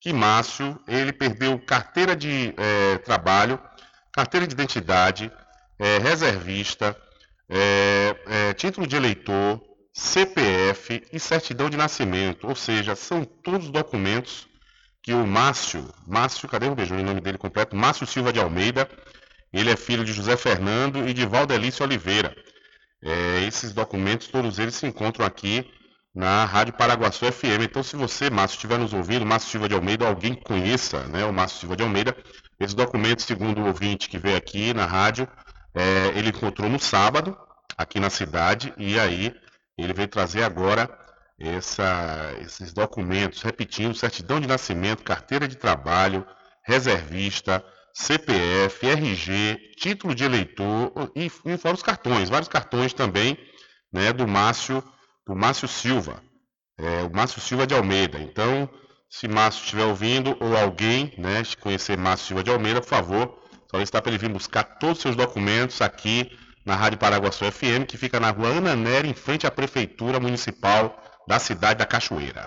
A: que Márcio, ele perdeu carteira de eh, trabalho, carteira de identidade, eh, reservista, eh, título de eleitor, CPF e certidão de nascimento. Ou seja, são todos os documentos que o Márcio, Márcio, cadê o beijo o nome dele completo? Márcio Silva de Almeida, ele é filho de José Fernando e de Valdelice Oliveira. É, esses documentos, todos eles se encontram aqui na Rádio Paraguaçu FM. Então, se você, Márcio, estiver nos ouvindo, Márcio Silva de Almeida, alguém que conheça né, o Márcio Silva de Almeida, esses documentos, segundo o ouvinte que veio aqui na rádio, é, ele encontrou no sábado, aqui na cidade, e aí ele veio trazer agora essa, esses documentos, repetindo, certidão de nascimento, carteira de trabalho, reservista, CPF, RG, título de eleitor e, e fora os cartões, vários cartões também né, do Márcio, do Márcio Silva, é, o Márcio Silva de Almeida. Então, se Márcio estiver ouvindo ou alguém né, conhecer Márcio Silva de Almeida, por favor, solicitar para ele vir buscar todos os seus documentos aqui na Rádio Paraguaçu FM, que fica na rua Ana Nery, em frente à Prefeitura Municipal da cidade da Cachoeira.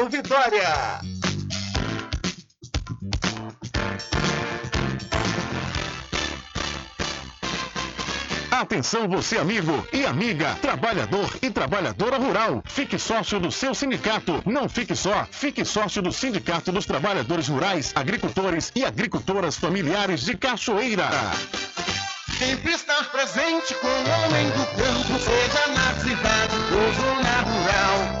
N: Vitória.
B: Atenção você amigo e amiga, trabalhador e trabalhadora rural. Fique sócio do seu sindicato. Não fique só, fique sócio do Sindicato dos Trabalhadores Rurais, Agricultores e Agricultoras Familiares de Cachoeira.
I: Sempre estar presente com o homem do campo, seja na cidade ou zona rural.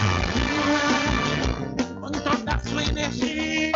O: That's when it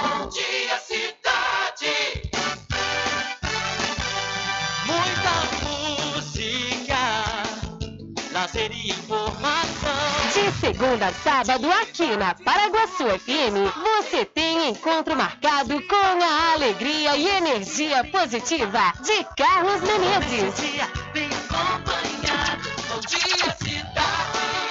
I: Bom dia, cidade. Muita música, lazer e informação.
P: De segunda a sábado, aqui na Paraguaçu FM, você tem encontro marcado com a alegria e energia positiva de Carlos Menezes.
I: Bem acompanhado.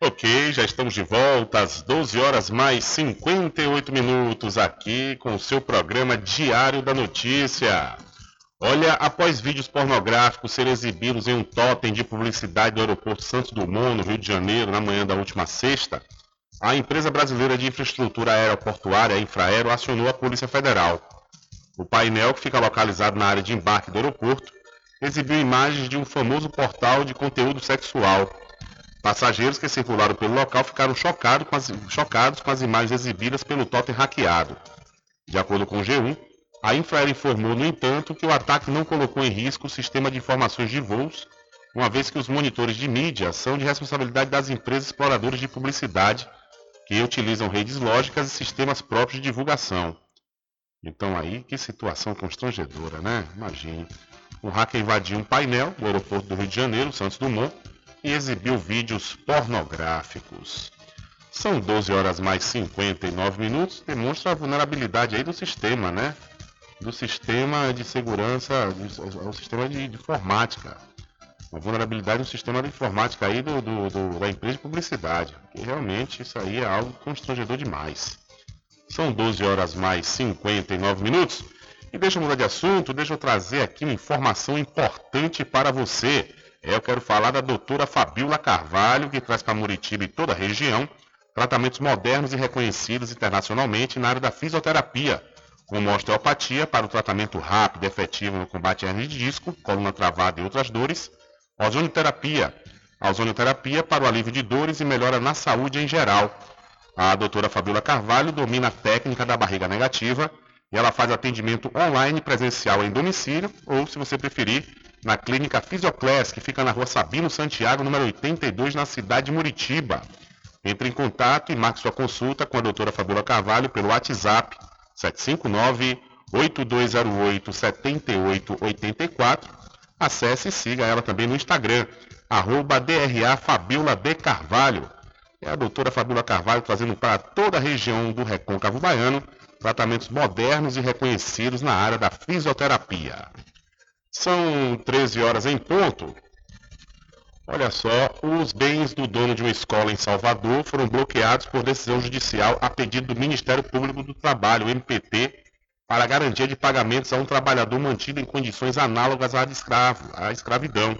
A: Ok, já estamos de volta às 12 horas mais 58 minutos aqui com o seu programa Diário da Notícia. Olha, após vídeos pornográficos serem exibidos em um totem de publicidade do aeroporto Santos Dumont, no Rio de Janeiro, na manhã da última sexta, a empresa brasileira de infraestrutura aeroportuária, Infraero, acionou a Polícia Federal. O painel, que fica localizado na área de embarque do aeroporto, exibiu imagens de um famoso portal de conteúdo sexual. Passageiros que circularam pelo local ficaram chocados com as, chocados com as imagens exibidas pelo totem hackeado. De acordo com o G1, a Infraero informou, no entanto, que o ataque não colocou em risco o sistema de informações de voos, uma vez que os monitores de mídia são de responsabilidade das empresas exploradoras de publicidade, que utilizam redes lógicas e sistemas próprios de divulgação. Então aí, que situação constrangedora, né? Imagine. Um hacker invadiu um painel do aeroporto do Rio de Janeiro, Santos Dumont, e exibiu vídeos pornográficos. São 12 horas mais 59 minutos, demonstra a vulnerabilidade aí do sistema, né? Do sistema de segurança, do sistema de, de informática. Uma vulnerabilidade no sistema de informática aí do, do, do, da empresa de publicidade. Que realmente isso aí é algo constrangedor demais. São 12 horas mais 59 minutos. E deixa eu mudar de assunto, deixa eu trazer aqui uma informação importante para você. Eu quero falar da doutora Fabiola Carvalho, que traz para Muritiba e toda a região tratamentos modernos e reconhecidos internacionalmente na área da fisioterapia, como osteopatia para o tratamento rápido e efetivo no combate à hernia de disco, coluna travada e outras dores, ozonioterapia, ozonioterapia para o alívio de dores e melhora na saúde em geral. A doutora Fabiola Carvalho domina a técnica da barriga negativa e ela faz atendimento online presencial em domicílio ou, se você preferir, na clínica Fisioclass, que fica na rua Sabino Santiago, número 82, na cidade de Muritiba. Entre em contato e marque sua consulta com a doutora Fabiola Carvalho pelo WhatsApp 759-8208-7884. Acesse e siga ela também no Instagram, arroba DRA Fabiola B. Carvalho. É a doutora Fabiola Carvalho trazendo para toda a região do Recôncavo Baiano tratamentos modernos e reconhecidos na área da fisioterapia. São 13 horas em ponto. Olha só, os bens do dono de uma escola em Salvador foram bloqueados por decisão judicial a pedido do Ministério Público do Trabalho, MPT, para garantia de pagamentos a um trabalhador mantido em condições análogas à escravo, à escravidão.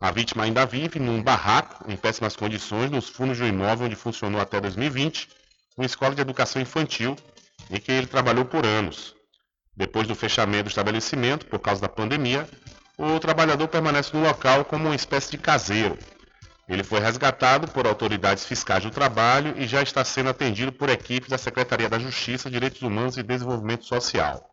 A: A vítima ainda vive num barraco, em péssimas condições, nos fundos de um imóvel onde funcionou até 2020, uma escola de educação infantil, em que ele trabalhou por anos. Depois do fechamento do estabelecimento, por causa da pandemia, o trabalhador permanece no local como uma espécie de caseiro. Ele foi resgatado por autoridades fiscais do trabalho e já está sendo atendido por equipes da Secretaria da Justiça, Direitos Humanos e Desenvolvimento Social.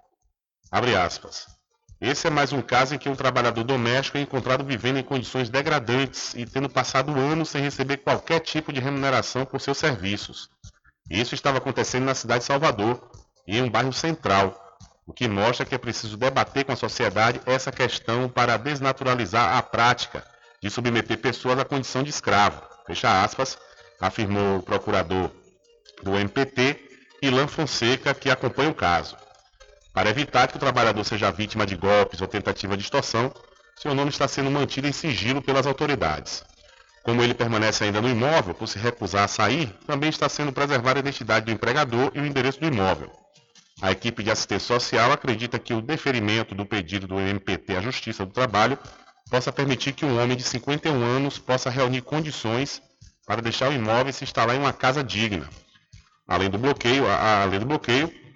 A: Abre aspas. Esse é mais um caso em que um trabalhador doméstico é encontrado vivendo em condições degradantes e tendo passado anos sem receber qualquer tipo de remuneração por seus serviços. Isso estava acontecendo na cidade de Salvador em um bairro central, o que mostra que é preciso debater com a sociedade essa questão para desnaturalizar a prática de submeter pessoas à condição de escravo. Fecha aspas, afirmou o procurador do MPT, Ilan Fonseca, que acompanha o caso. Para evitar que o trabalhador seja vítima de golpes ou tentativa de extorsão, seu nome está sendo mantido em sigilo pelas autoridades. Como ele permanece ainda no imóvel, por se recusar a sair, também está sendo preservada a identidade do empregador e o endereço do imóvel. A equipe de assistência social acredita que o deferimento do pedido do MPT à Justiça do Trabalho possa permitir que um homem de 51 anos possa reunir condições para deixar o imóvel e se instalar em uma casa digna. Além do bloqueio, a, além do bloqueio,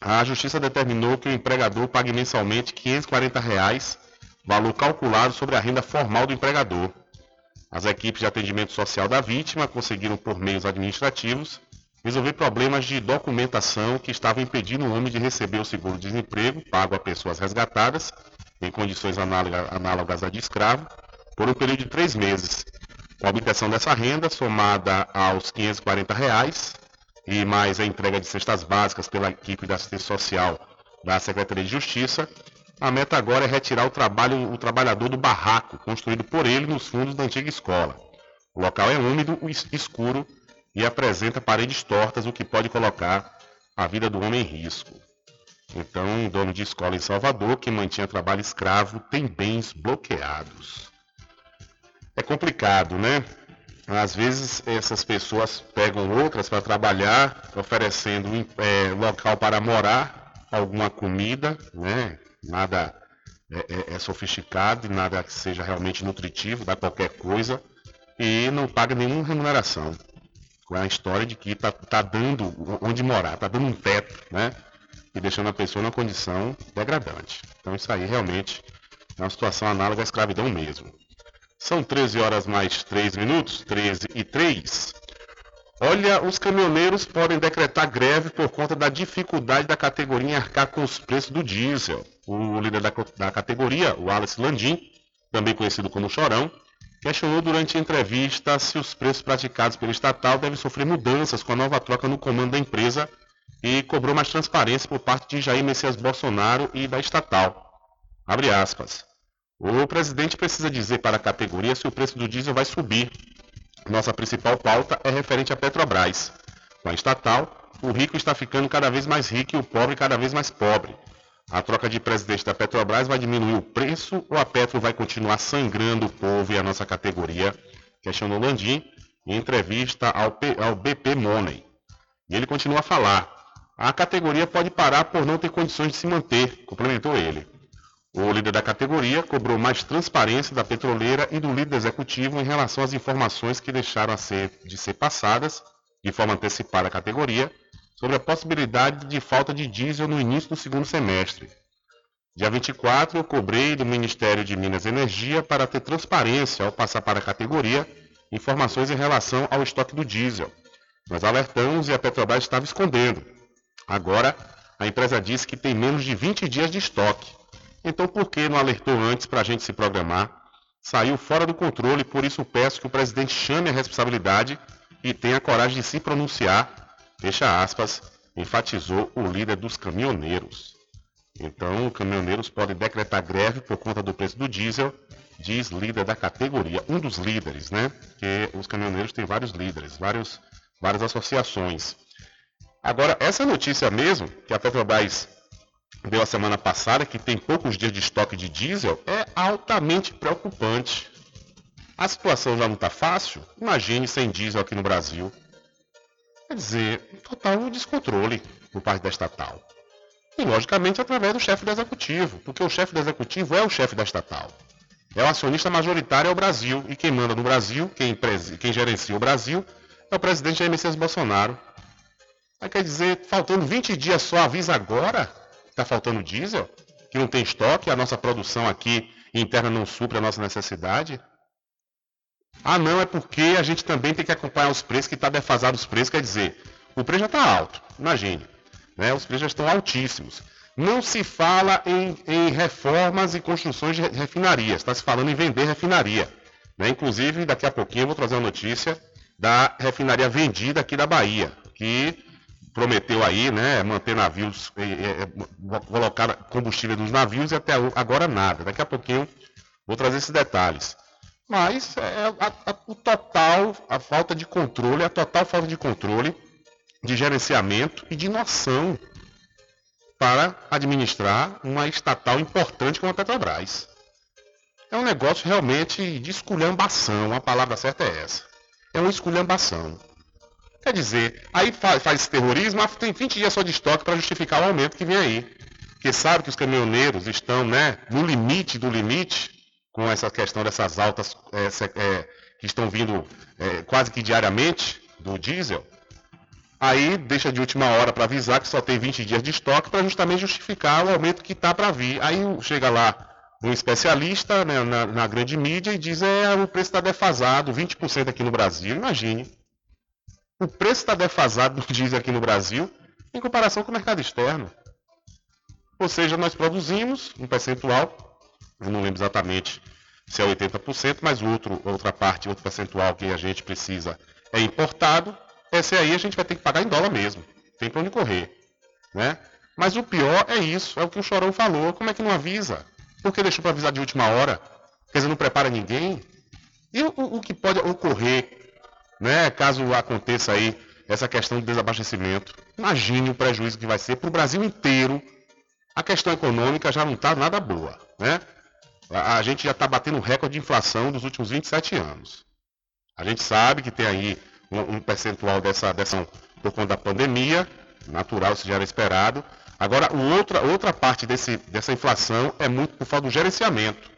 A: a Justiça determinou que o empregador pague mensalmente 540 reais, valor calculado sobre a renda formal do empregador. As equipes de atendimento social da vítima conseguiram, por meios administrativos, resolver problemas de documentação que estavam impedindo o homem de receber o seguro-desemprego pago a pessoas resgatadas, em condições análogas à de escravo, por um período de três meses. Com a obtenção dessa renda, somada aos 540 reais, e mais a entrega de cestas básicas pela equipe da assistência social da Secretaria de Justiça, a meta agora é retirar o, trabalho, o trabalhador do barraco construído por ele nos fundos da antiga escola. O local é úmido, escuro e apresenta paredes tortas, o que pode colocar a vida do homem em risco. Então, um dono de escola em Salvador que mantinha trabalho escravo tem bens bloqueados. É complicado, né? Às vezes essas pessoas pegam outras para trabalhar, oferecendo é, local para morar, alguma comida, né? nada é, é, é sofisticado, nada que seja realmente nutritivo, dá qualquer coisa, e não paga nenhuma remuneração. Com a história de que está tá dando onde morar, está dando um teto, né? E deixando a pessoa numa condição degradante. Então isso aí realmente é uma situação análoga à escravidão mesmo. São 13 horas mais 3 minutos, 13 e 3. Olha, os caminhoneiros podem decretar greve por conta da dificuldade da categoria em arcar com os preços do diesel. O líder da, da categoria, o Alice Landim, também conhecido como Chorão, questionou durante a entrevista se os preços praticados pelo estatal devem sofrer mudanças com a nova troca no comando da empresa e cobrou mais transparência por parte de Jair Messias Bolsonaro e da estatal. Abre aspas. O presidente precisa dizer para a categoria se o preço do diesel vai subir, nossa principal pauta é referente à Petrobras. Com a estatal, o rico está ficando cada vez mais rico e o pobre cada vez mais pobre. A troca de presidente da Petrobras vai diminuir o preço ou a Petro vai continuar sangrando o povo e a nossa categoria? Questionou Landim em entrevista ao, P, ao BP Money. E ele continua a falar. A categoria pode parar por não ter condições de se manter, complementou ele. O líder da categoria cobrou mais transparência da petroleira e do líder executivo em relação às informações que deixaram ser, de ser passadas, de forma antecipada à categoria, sobre a possibilidade de falta de diesel no início do segundo semestre. Dia 24, eu cobrei do Ministério de Minas e Energia para ter transparência ao passar para a categoria informações em relação ao estoque do diesel. Nós alertamos e a Petrobras estava escondendo. Agora, a empresa disse que tem menos de 20 dias de estoque. Então por que não alertou antes para a gente se programar? Saiu fora do controle, por isso peço que o presidente chame a responsabilidade e tenha coragem de se pronunciar, fecha aspas, enfatizou o líder dos caminhoneiros. Então, os caminhoneiros podem decretar greve por conta do preço do diesel, diz líder da categoria, um dos líderes, né? Porque os caminhoneiros têm vários líderes, vários, várias associações. Agora, essa notícia mesmo, que a Petrobras deu a semana passada, que tem poucos dias de estoque de diesel, é altamente preocupante. A situação já não está fácil? Imagine sem diesel aqui no Brasil. Quer dizer, total descontrole por parte da estatal. E, logicamente, através do chefe do executivo, porque o chefe do executivo é o chefe da estatal. É o acionista majoritário é o Brasil, e quem manda no Brasil, quem, quem gerencia o Brasil, é o presidente Jair Messias Bolsonaro. Mas quer dizer, faltando 20 dias só, avisa agora? Está faltando diesel, que não tem estoque, a nossa produção aqui interna não supre a nossa necessidade. Ah, não, é porque a gente também tem que acompanhar os preços, que está defasado os preços, quer dizer, o preço já está alto, imagine. Né? Os preços já estão altíssimos. Não se fala em, em reformas e construções de refinarias, está se falando em vender refinaria. Né? Inclusive, daqui a pouquinho eu vou trazer uma notícia da refinaria vendida aqui da Bahia, que prometeu aí, né, manter navios, eh, eh, colocar combustível nos navios e até agora nada. Daqui a pouquinho vou trazer esses detalhes. Mas é a, a, o total, a falta de controle, a total falta de controle, de gerenciamento e de noção para administrar uma estatal importante como a Petrobras. É um negócio realmente de esculhambação, a palavra certa é essa. É uma esculhambação. Quer dizer, aí faz, faz terrorismo, tem 20 dias só de estoque para justificar o aumento que vem aí. Porque sabe que os caminhoneiros estão né, no limite do limite com essa questão dessas altas é, que estão vindo é, quase que diariamente do diesel. Aí deixa de última hora para avisar que só tem 20 dias de estoque para justamente justificar o aumento que está para vir. Aí chega lá um especialista né, na, na, grande mídia e diz é o preço está defasado, 20% aqui no Brasil. Imagine. O preço está defasado do diesel aqui no Brasil em comparação com o mercado externo. Ou seja, nós produzimos um percentual, eu não lembro exatamente se é 80%, mas outro, outra parte, outro percentual que a gente precisa é importado. Esse aí a gente vai ter que pagar em dólar mesmo. Tem para onde correr. Né? Mas o pior é isso, é o que o Chorão falou. Como é que não avisa? Por que deixou para avisar de última hora? Quer dizer, não prepara ninguém? E o, o que pode ocorrer, né, caso aconteça aí essa questão do desabastecimento? Imagine o prejuízo que vai ser para o Brasil inteiro. A questão econômica já não está nada boa, né? A, gente já está batendo recorde de inflação dos últimos 27 anos. A gente sabe que tem aí um, um percentual dessa, dessa por conta da pandemia, natural, se já era esperado, Agora, outra, outra parte desse, dessa inflação é muito por falta do gerenciamento,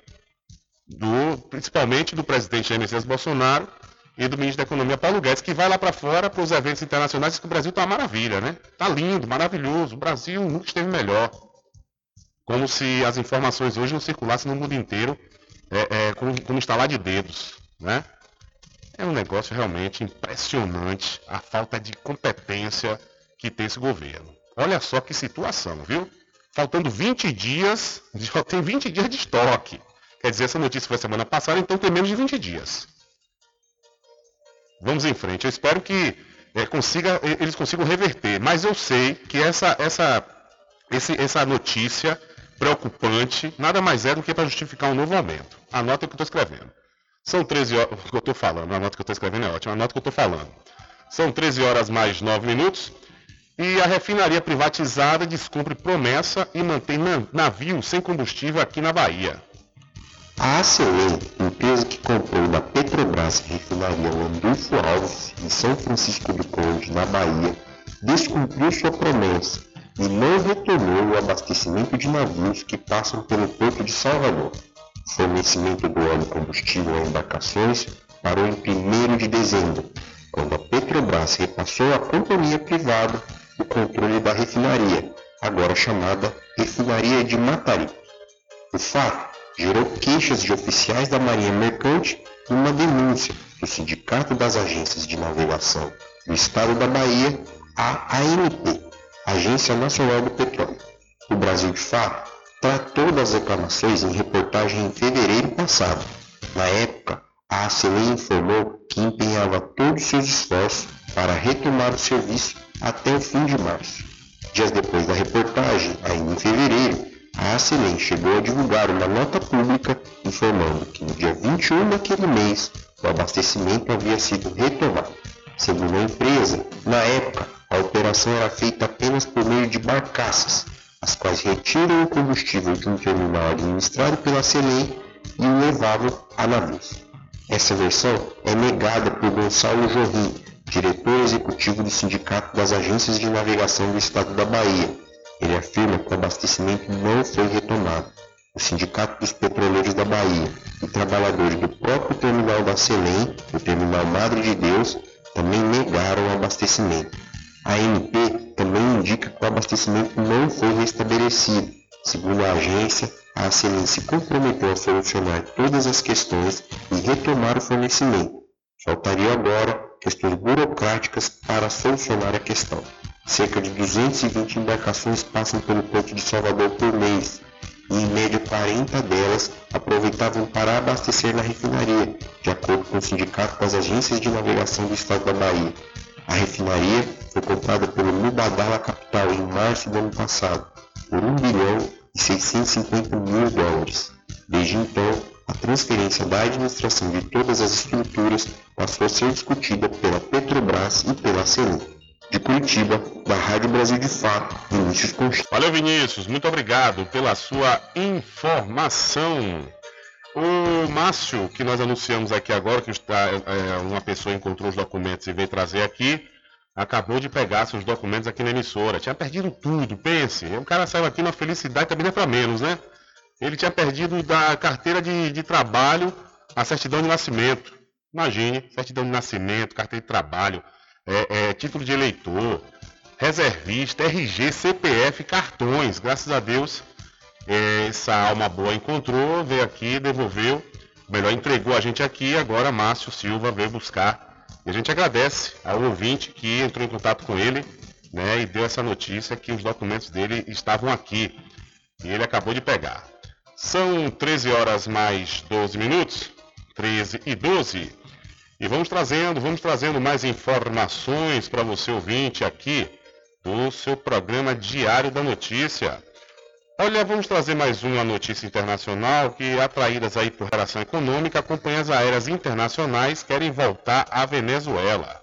A: do, principalmente do presidente Jair Messias Bolsonaro e do ministro da Economia Paulo Guedes, que vai lá para fora para os eventos internacionais e que o Brasil está uma maravilha, né? Está lindo, maravilhoso. O Brasil nunca esteve melhor. Como se as informações hoje não circulassem no mundo inteiro é, é, como, como instalar de dedos, né? É um negócio realmente impressionante a falta de competência que tem esse governo. Olha só que situação, viu? Faltando 20 dias, tem 20 dias de estoque. Quer dizer, essa notícia foi semana passada, então tem menos de 20 dias. Vamos em frente. Eu espero que é, consiga, eles consigam reverter. Mas eu sei que essa, essa, esse, essa notícia preocupante nada mais é do que para justificar um novo aumento. Anota o que eu estou escrevendo. São 13 horas. O que eu estou falando, a nota que eu estou escrevendo é ótima. A nota que eu estou falando. São 13 horas mais 9 minutos. E a refinaria privatizada descumpre promessa e mantém navio sem combustível aqui na Bahia.
C: A ACE, empresa que comprou da Petrobras refinaria Landulfo Alves, em São Francisco do Conde, na Bahia, descumpriu sua promessa e não retornou o abastecimento de navios que passam pelo porto de Salvador. Fornecimento do óleo combustível a embarcações parou em 1 de dezembro, quando a Petrobras repassou à companhia privada o controle da refinaria, agora chamada Refinaria de Matari. O fato gerou queixas de oficiais da Marinha Mercante e uma denúncia do Sindicato das Agências de Navegação do Estado da Bahia, a ANP, Agência Nacional do Petróleo. O Brasil de Fato tratou das reclamações em reportagem em fevereiro passado. Na época, a ACLE informou que empenhava todos os seus esforços para retomar o serviço até o fim de março. Dias depois da reportagem, ainda em fevereiro, a ACLEM chegou a divulgar uma nota pública informando que no dia 21 daquele mês o abastecimento havia sido retomado. Segundo a empresa, na época a operação era feita apenas por meio de barcaças, as quais retiram o combustível de um terminal administrado pela CELEM e o levavam a navios. Essa versão é negada por Gonçalo Jorrim, diretor executivo do Sindicato das Agências de Navegação do Estado da Bahia. Ele afirma que o abastecimento não foi retomado. O Sindicato dos Petroleiros da Bahia e trabalhadores do próprio terminal da Selem, o terminal Madre de Deus, também negaram o abastecimento. A ANP também indica que o abastecimento não foi restabelecido. Segundo a agência, a Selem se comprometeu a solucionar todas as questões e retomar o fornecimento. Faltaria agora questões burocráticas para solucionar a questão. Cerca de 220 embarcações passam pelo Porto de Salvador por mês, e em média 40 delas aproveitavam para abastecer na refinaria, de acordo com o Sindicato das Agências de Navegação do Estado da Bahia. A refinaria foi comprada pelo Mubadala Capital em março do ano passado, por 1 bilhão e 650 mil dólares. Desde então, a transferência da administração de todas as estruturas passou a ser discutida pela Petrobras e pela CEU. De Curitiba, da Rádio Brasil de Fato, Vinícius Concha.
A: Valeu, Vinícius. Muito obrigado pela sua informação. O Márcio, que nós anunciamos aqui agora, que está, é, uma pessoa encontrou os documentos e veio trazer aqui, acabou de pegar seus documentos aqui na emissora. Tinha perdido tudo, pense. O cara saiu aqui na felicidade, também não é para menos, né? Ele tinha perdido da carteira de, de trabalho a certidão de nascimento. Imagine, certidão de nascimento, carteira de trabalho, é, é, título de eleitor, reservista, RG, CPF, cartões. Graças a Deus, é, essa alma boa encontrou, veio aqui, devolveu, melhor entregou a gente aqui. Agora Márcio Silva veio buscar. E a gente agradece ao ouvinte que entrou em contato com ele né, e deu essa notícia que os documentos dele estavam aqui. E ele acabou de pegar. São 13 horas mais 12 minutos. 13 e 12. E vamos trazendo, vamos trazendo mais informações para você ouvinte aqui do seu programa Diário da Notícia. Olha, vamos trazer mais uma notícia internacional que, atraídas aí por relação econômica, companhias aéreas internacionais querem voltar à Venezuela.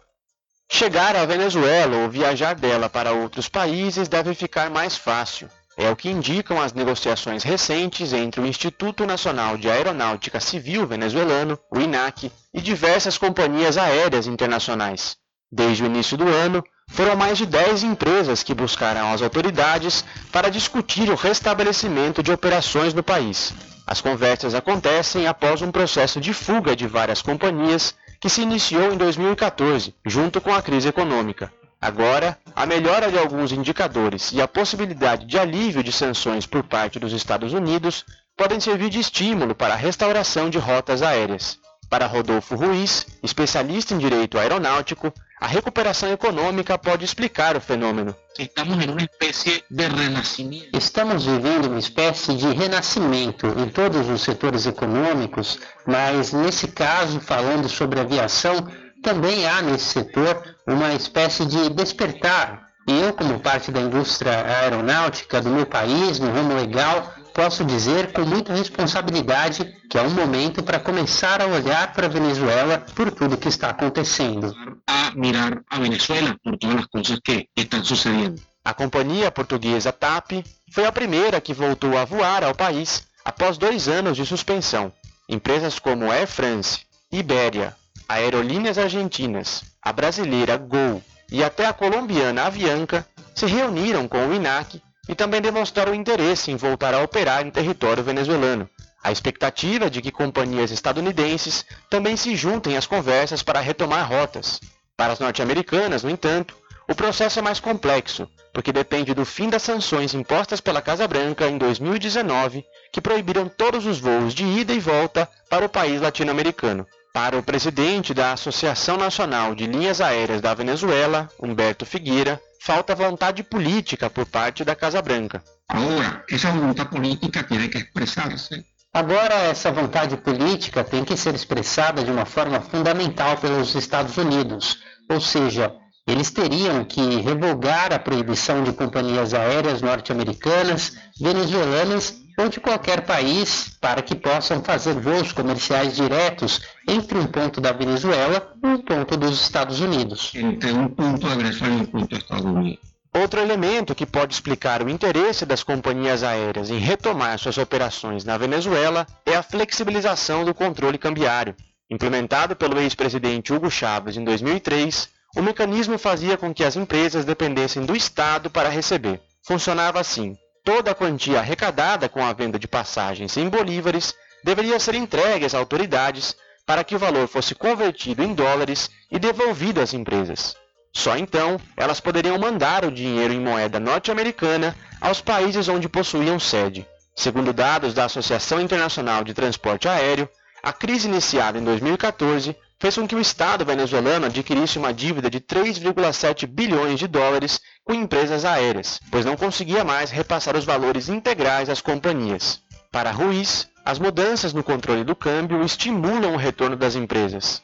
Q: Chegar à Venezuela ou viajar dela para outros países deve ficar mais fácil. É o que indicam as negociações recentes entre o Instituto Nacional de Aeronáutica Civil venezuelano, o INAC, e diversas companhias aéreas internacionais. Desde o início do ano, foram mais de 10 empresas que buscaram as autoridades para discutir o restabelecimento de operações no país. As conversas acontecem após um processo de fuga de várias companhias que se iniciou em 2014, junto com a crise econômica. Agora, a melhora de alguns indicadores e a possibilidade de alívio de sanções por parte dos Estados Unidos podem servir de estímulo para a restauração de rotas aéreas. Para Rodolfo Ruiz, especialista em direito aeronáutico, a recuperação econômica pode explicar o fenômeno.
H: Estamos em uma espécie de renascimento. Estamos vivendo uma espécie de renascimento em todos os setores econômicos, mas nesse caso, falando sobre aviação, também há nesse setor uma espécie de despertar. E eu, como parte da indústria aeronáutica do meu país, no ramo legal, posso dizer com muita responsabilidade que é um momento para começar a olhar para a Venezuela por tudo que está acontecendo.
R: A mirar a Venezuela por todas as coisas que estão sucedendo.
Q: A companhia portuguesa TAP foi a primeira que voltou a voar ao país após dois anos de suspensão. Empresas como Air France, Ibéria, Aerolíneas Argentinas, a brasileira Gol e até a colombiana Avianca se reuniram com o INAC e também demonstraram interesse em voltar a operar em território venezuelano. A expectativa de que companhias estadunidenses também se juntem às conversas para retomar rotas. Para as norte-americanas, no entanto, o processo é mais complexo, porque depende do fim das sanções impostas pela Casa Branca em 2019, que proibiram todos os voos de ida e volta para o país latino-americano. Para o presidente da Associação Nacional de Linhas Aéreas da Venezuela, Humberto Figueira, falta vontade política por parte da Casa Branca.
R: Agora, essa vontade política tem que expressar-se.
H: Agora, essa vontade política tem que ser expressada de uma forma fundamental pelos Estados Unidos, ou seja, eles teriam que revogar a proibição de companhias aéreas norte-americanas, venezuelanas ou de qualquer país para que possam fazer voos comerciais diretos entre um ponto da Venezuela e um ponto dos Estados Unidos.
R: Entre um ponto da Venezuela e um ponto dos Estados Unidos.
Q: Outro elemento que pode explicar o interesse das companhias aéreas em retomar suas operações na Venezuela é a flexibilização do controle cambiário. Implementado pelo ex-presidente Hugo Chávez em 2003, o mecanismo fazia com que as empresas dependessem do Estado para receber. Funcionava assim: toda a quantia arrecadada com a venda de passagens em bolívares deveria ser entregue às autoridades para que o valor fosse convertido em dólares e devolvido às empresas. Só então elas poderiam mandar o dinheiro em moeda norte-americana aos países onde possuíam sede. Segundo dados da Associação Internacional de Transporte Aéreo, a crise iniciada em 2014 fez com que o Estado venezuelano adquirisse uma dívida de 3,7 bilhões de dólares com empresas aéreas, pois não conseguia mais repassar os valores integrais às companhias. Para Ruiz, as mudanças no controle do câmbio estimulam o retorno das empresas.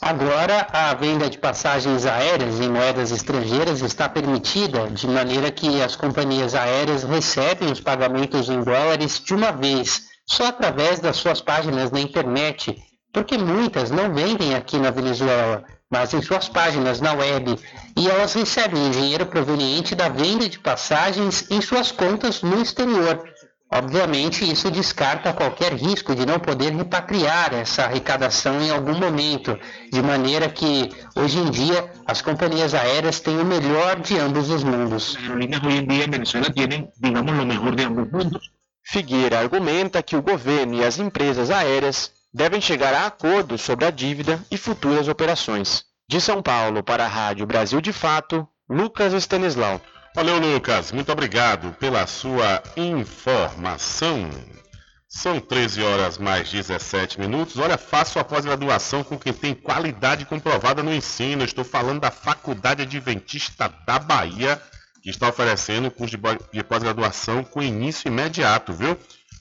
H: Agora, a venda de passagens aéreas em moedas estrangeiras está permitida, de maneira que as companhias aéreas recebem os pagamentos em dólares de uma vez, só através das suas páginas na internet, porque muitas não vendem aqui na Venezuela, mas em suas páginas na web, e elas recebem o dinheiro proveniente da venda de passagens em suas contas no exterior. Obviamente, isso descarta qualquer risco de não poder repatriar essa arrecadação em algum momento, de maneira que, hoje em dia, as companhias aéreas têm o melhor de ambos os mundos.
R: Las aerolíneas hoy en día en Venezuela tienen, digamos, lo mejor de ambos mundos.
S: Figueira argumenta que o governo e as empresas aéreas devem chegar a acordos sobre a dívida e futuras operações. De São Paulo para a Rádio Brasil de Fato, Lucas Stanislau.
A: Valeu, Lucas. Muito obrigado pela sua informação. São 13 horas mais 17 minutos. Olha, faça a pós-graduação com quem tem qualidade comprovada no ensino. Estou falando da Faculdade Adventista da Bahia, que está oferecendo curso de pós-graduação com início imediato, viu?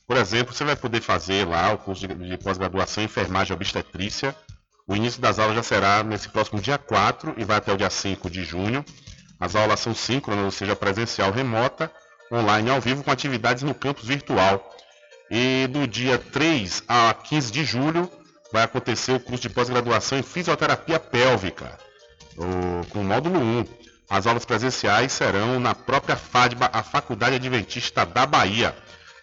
A: Por exemplo, você vai poder fazer lá o curso de, pós-graduação em enfermagem obstetrícia. O início das aulas já será nesse próximo dia 4 e vai até o dia 5 de junho. As aulas são síncronas, ou seja, presencial remota, online ao vivo com atividades no campus virtual. E do dia 3 a 15 de julho vai acontecer o curso de pós-graduação em fisioterapia pélvica, com módulo 1. As aulas presenciais serão na própria FADBA, a Faculdade Adventista da Bahia.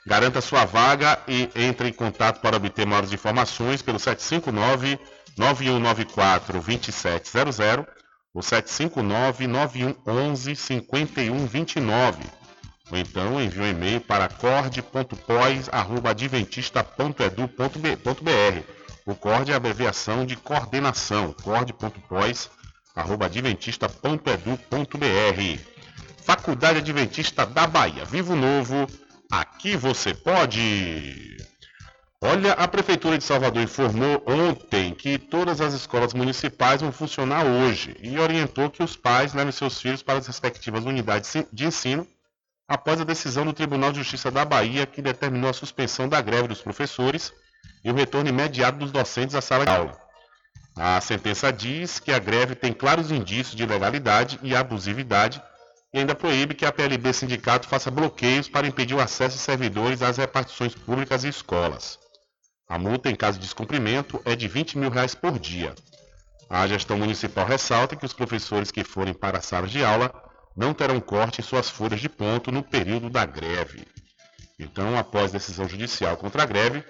A: Garanta sua vaga e entre em contato para obter maiores informações pelo 759 9194 2700 ou 759-9111-5129. Ou então envie um e-mail para cord.pós.adventista.edu.br. O CORD é a abreviação de coordenação, cord.pós.adventista.edu.br. Faculdade Adventista da Bahia. Vivo Novo, aqui você pode! Olha, a Prefeitura de Salvador informou ontem que todas as escolas municipais vão funcionar hoje e orientou que os pais levem seus filhos para as respectivas unidades de ensino após a decisão do Tribunal de Justiça da Bahia que determinou a suspensão da greve dos professores e o retorno imediato dos docentes à sala de aula. A sentença diz que a greve tem claros indícios de ilegalidade e abusividade e ainda proíbe que a PLB Sindicato faça bloqueios para impedir o acesso de servidores às repartições públicas e escolas. A multa, em caso de descumprimento, é de 20 mil reais por dia. A gestão municipal ressalta que os professores que forem para as salas de aula não terão corte em suas folhas de ponto no período da greve. Então, após decisão judicial contra a greve,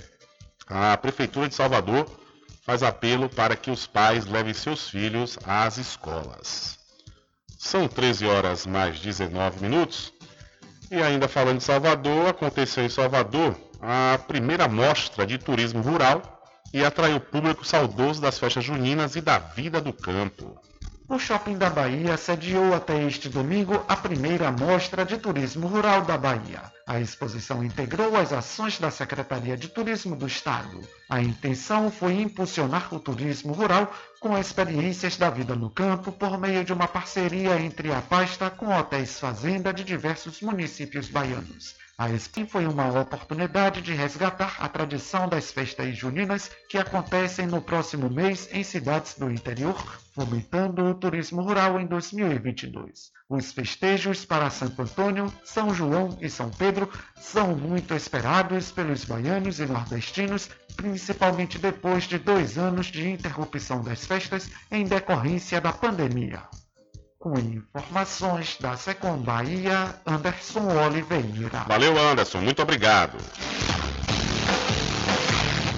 A: a Prefeitura de Salvador faz apelo para que os pais levem seus filhos às escolas. São 13 horas mais 19 minutos. E ainda falando de Salvador, aconteceu em Salvador a primeira mostra de turismo rural e atraiu público saudoso das festas juninas e da vida do campo.
T: O Shopping da Bahia sediou até este domingo a primeira mostra de turismo rural da Bahia. A exposição integrou as ações da Secretaria de Turismo do Estado. A intenção foi impulsionar o turismo rural com experiências da vida no campo por meio de uma parceria entre a pasta com hotéis fazenda de diversos municípios baianos. A Expo foi uma oportunidade de resgatar a tradição das festas juninas que acontecem no próximo mês em cidades do interior, fomentando o turismo rural em 2022. Os festejos para Santo Antônio, São João e São Pedro são muito esperados pelos baianos e nordestinos, principalmente depois de dois anos de interrupção das festas em decorrência da pandemia. Com informações da Secom Bahia, Anderson Oliveira.
A: Valeu, Anderson. Muito obrigado.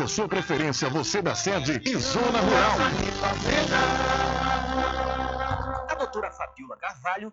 B: a sua preferência, você da sede e Zona Rural.
E: A doutora Fabiola Carvalho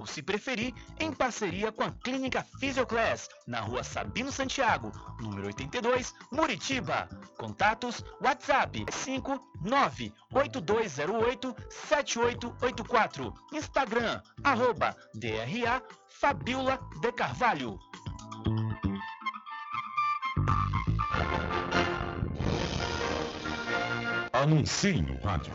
E: ou se preferir, em parceria com a Clínica Physioclass, na rua Sabino Santiago, número 82, Muritiba. Contatos WhatsApp 598287884. Instagram arroba DRA Fabiola de Carvalho.
L: Anuncie no rádio.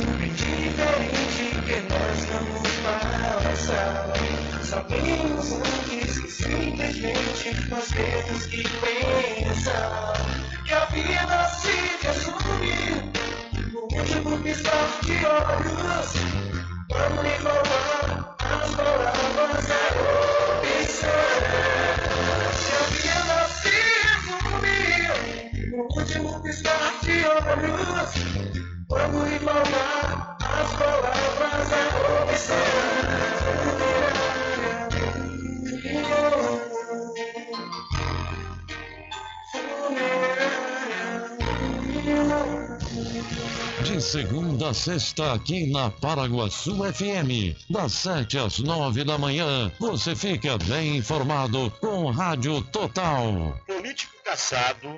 I: diferente que nós vamos passar. Sabemos antes que simplesmente nós temos que pensar que a vida se resume no último piscar de olhos. Vamos enrolar as palavras da opção. Que a vida se resume no último piscar de olhos. Vamos embalar as palavras da opção.
L: De segunda a sexta, aqui na Paraguaçu FM, das 7 às 9 da manhã, você fica bem informado com Rádio Total.
B: Político caçado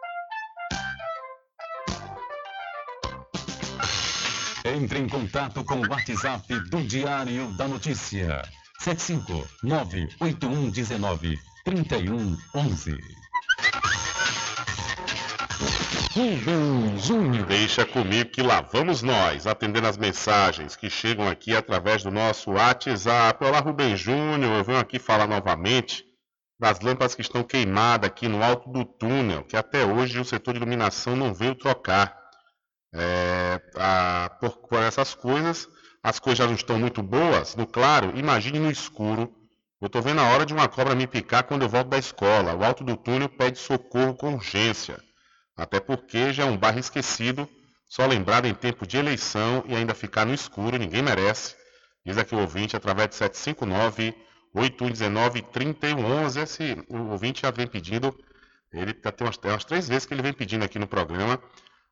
B: Entre em contato com o WhatsApp do Diário da Notícia. 759-8119-3111.
A: Deixa comigo que lá vamos nós, atendendo as mensagens que chegam aqui através do nosso WhatsApp. Olá, Rubem Júnior, eu venho aqui falar novamente das lâmpadas que estão queimadas aqui no alto do túnel, que até hoje o setor de iluminação não veio trocar. É, a, por, por, essas coisas, as coisas já não estão muito boas, no claro, imagine no escuro. Eu estou vendo a hora de uma cobra me picar quando eu volto da escola. O alto do túnel pede socorro com urgência. Até porque já é um bairro esquecido, só lembrado em tempo de eleição e ainda ficar no escuro, ninguém merece. Diz aqui o ouvinte através de 759 8119 3111. Esse o ouvinte já vem pedindo, ele tem umas, tem umas três vezes que ele vem pedindo aqui no programa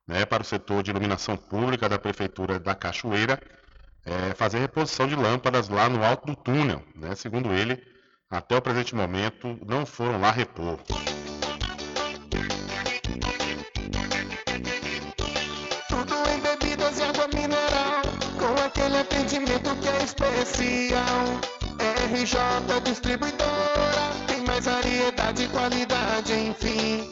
A: né, para o setor de iluminação pública da Prefeitura da Cachoeira é, fazer reposição de lâmpadas lá no alto do túnel. Né? Segundo ele, até o presente momento não foram lá repor.
I: Tudo em bebidas e água mineral, com aquele atendimento que é especial. RJ Distribuidora, tem mais variedade e qualidade, enfim.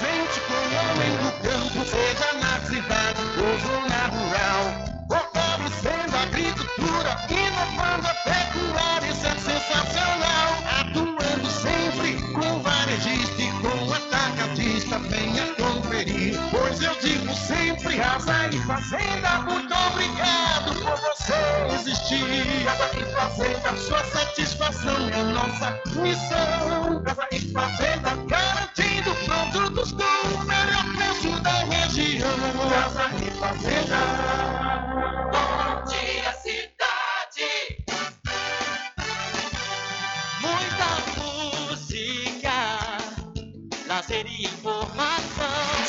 I: com o homem do campo, seja na cidade ou zona rural. Fortalecendo a agricultura, inovando a pecuária, isso é sensacional. Atuando sempre com varejista e com atacadista, venha Pois eu digo sempre, Casa e Fazenda, muito obrigado por você existir. Casa e Fazenda, sua satisfação é nossa missão. Casa e Fazenda, garantindo produtos com o melhor preço da região. Casa e Fazenda. Bom dia, cidade.
K: Muita música, lazer e informação.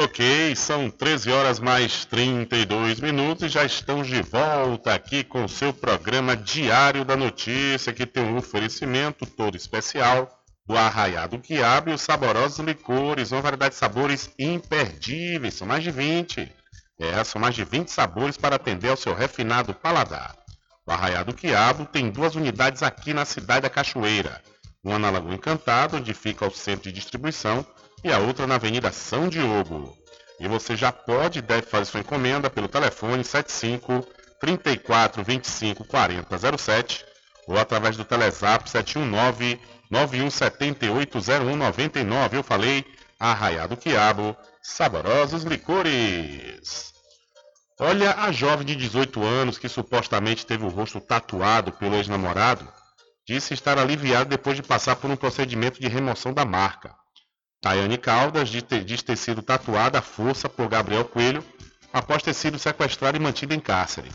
A: Ok, são 13 horas mais 32 minutos e já estamos de volta aqui com o seu programa Diário da Notícia, que tem um oferecimento todo especial do Arraiado Quiabo e os saborosos licores, uma variedade de sabores imperdíveis, são mais de 20. É, são mais de 20 sabores para atender ao seu refinado paladar. O Arraiado Quiabo tem duas unidades aqui na cidade da Cachoeira, uma na Lagoa Encantada, onde fica o centro de distribuição, e a outra na Avenida São Diogo. E você já pode e deve fazer sua encomenda pelo telefone 75 34 25 40 07 ou através do Telezap 719 9178 0199. Eu falei Arraiado Quiabo, saborosos licores. Olha, a jovem de 18 anos que supostamente teve o rosto tatuado pelo ex-namorado disse estar aliviada depois de passar por um procedimento de remoção da marca. Tayane Caldas diz ter sido tatuada à força por Gabriel Coelho após ter sido sequestrada e mantida em cárcere.